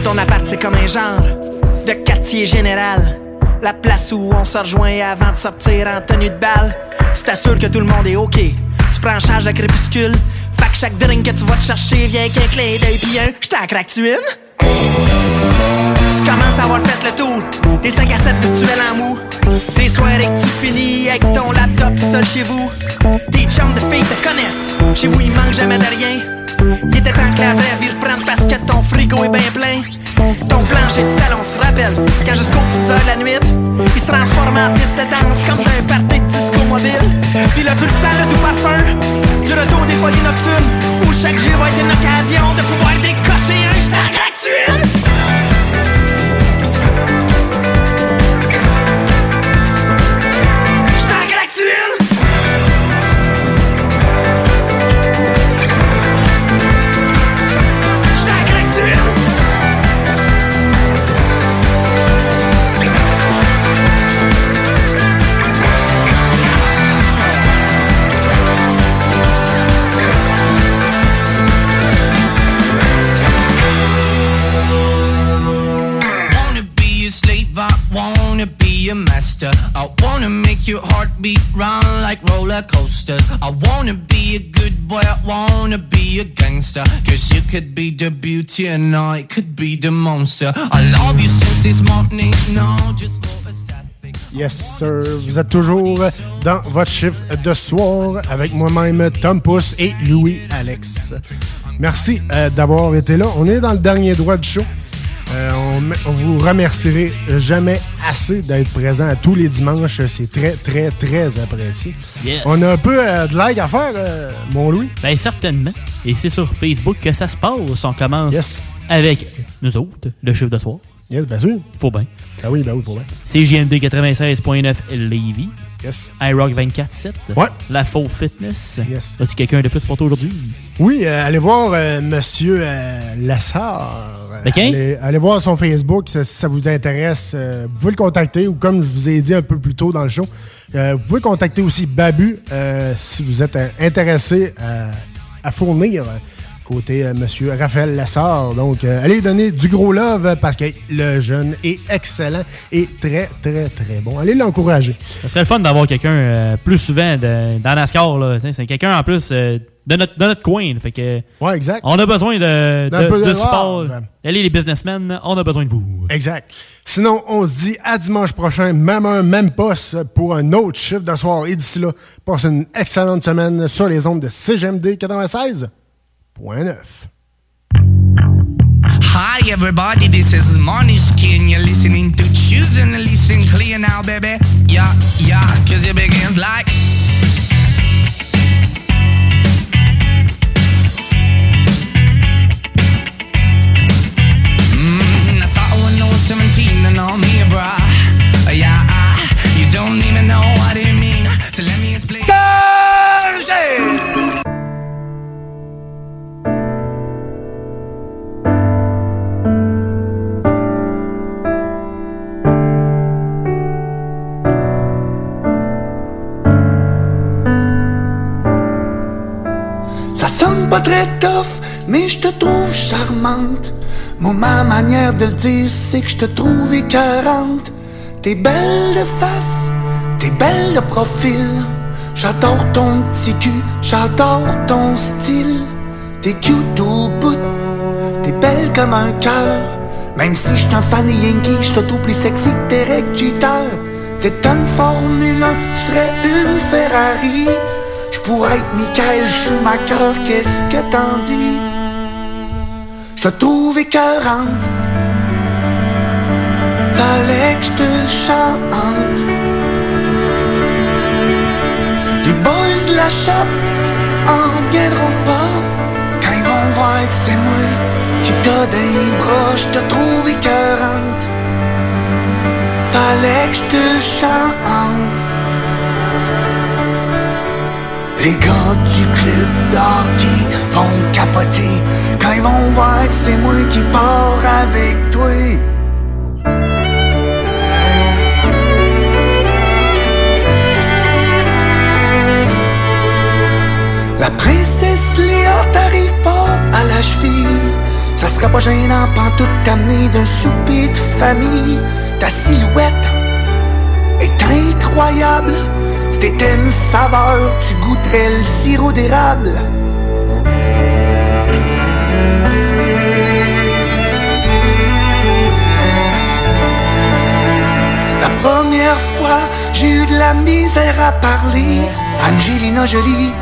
Ton appart, c'est comme un genre de quartier général. La place où on se rejoint avant de sortir en tenue de balle. Tu t'assures que tout le monde est OK. Tu prends en charge le crépuscule. Fait que chaque drink que tu vas te chercher vient qu'un clin d'œil pis un j't'en craque-tu une? Tu commences à avoir fait le tour Des 5 à 7 virtuels en mou Des soirées que tu finis avec ton laptop seul chez vous. Tes chums de filles te connaissent. Chez vous il manque jamais de rien. Il était temps que la vraie vie reprenne parce que ton frigo est bien plein. Ton plancher de salon se rappelle Quand jusqu'aux petites heures de la nuit Il se transforme en piste de danse Comme un party de disco mobile. Puis là tu le sens le doux parfum Du retour des folies nocturnes Où chaque jour va être une occasion De pouvoir décocher un j't'en craque-tu une? Monster. I love you since this morning, no, just for a static. Yes, sir. Vous êtes toujours dans votre chiffre de soir avec moi-même, Tom Pousse et Louis-Alex. Merci euh, d'avoir été là. On est dans le dernier droit du show. Euh, on, on vous remercierait jamais assez d'être présent à tous les dimanches. C'est très, très, très apprécié. Yes. On a un peu euh, de like à faire, euh, mon Louis. Ben certainement. Et c'est sur Facebook que ça se passe. On commence avec nous autres, le chiffre de soir. Yes, bien sûr. Faut bien. Ah oui, ben oui, faut bien. CGMD 96.9 Lévis. Yes. iRock 24.7. Ouais. La Faux Fitness. Yes. As-tu quelqu'un de plus pour toi aujourd'hui? Oui, euh, allez voir euh, Monsieur euh, Lassard. OK. Allez, allez voir son Facebook si ça vous intéresse. euh, vous pouvez le contacter ou comme je vous ai dit un peu plus tôt dans le show, euh, vous pouvez contacter aussi Babu si vous êtes intéressé à fournir côté euh, Monsieur Raphaël Lassard. Donc, euh, allez donner du gros love parce que le jeune est excellent et très, très, très bon. Allez l'encourager. Ça serait le fun d'avoir quelqu'un euh, plus souvent de- dans NASCAR. C'est quelqu'un en plus de, notre, de notre coin. Fait que, ouais, exact. On a besoin de, de, peu de de support. Allez, les businessmen, on a besoin de vous. Exact. Sinon, on se dit à dimanche prochain, même un, même poste, pour un autre chiffre de soir. Et d'ici là, passe une excellente semaine sur les ondes de CGMD 96.9. Hi everybody, this is Skin. You're listening to Choosing to Listen Clear now, baby. Yeah, yeah, cause it begins like. Mm, I saw when I was 17 and all me, bruh. Pas très tough, mais je te trouve charmante. Moi, ma manière de le dire, c'est que je te trouve écœurante. T'es belle de face, t'es belle de profil. J'adore ton petit cul, j'adore ton style. T'es cute au bout, t'es belle comme un cœur. Même si je un fan Yankee, je suis tout plus sexy que Jeter. C'est une Formule 1, tu serais une Ferrari. Je pourrais être Michael Schumacher, qu'est-ce que t'en dis? Je te trouve écœurante. Fallait que je te chante. Les boys de la chape en viendront pas. Quand ils vont voir que c'est moi qui t'a des bras, je te trouve écœurante. Fallait que je te chante. Les gars du club d'hockey vont capoter quand ils vont voir que c'est moi qui pars avec toi. La princesse Léa t'arrive pas à la cheville. Ça sera pas gênant pantoute t'amener d'un souper de famille. Ta silhouette est incroyable. Si t'étais une saveur, tu goûterais le sirop d'érable. La première fois, j'ai eu de la misère à parler. Angelina Jolie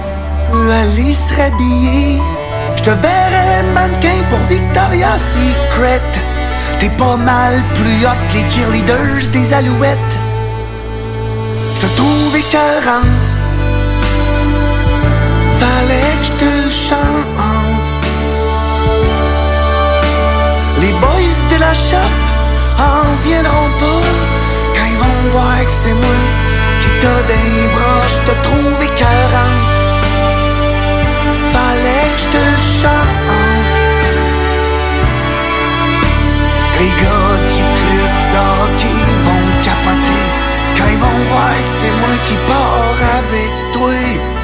peut aller se rhabiller. Je te verrais mannequin pour Victoria's Secret. T'es pas mal plus hot que les cheerleaders des alouettes. Je trouve écœurante. Fallait que je te chante. Les boys de la shop en viendront pas quand ils vont voir que c'est moi qui t'a des bras. Je te trouve écœurante. Fallait que je te le chante. Les gars capoter voir que c'est moi qui pars avec toi.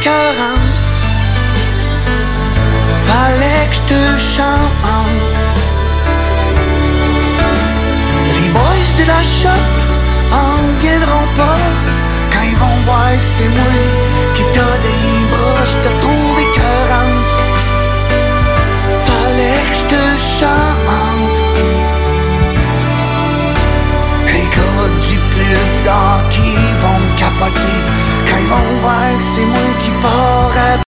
Écœurante. Fallait que je te chante. Les boys de la shop en viendront pas quand ils vont voir que c'est moi qui t'a des bras. Je te trouve écœurante. Fallait que je te chante. Les gars du club d'hockey vont capoter vont voir que c'est moi qui pars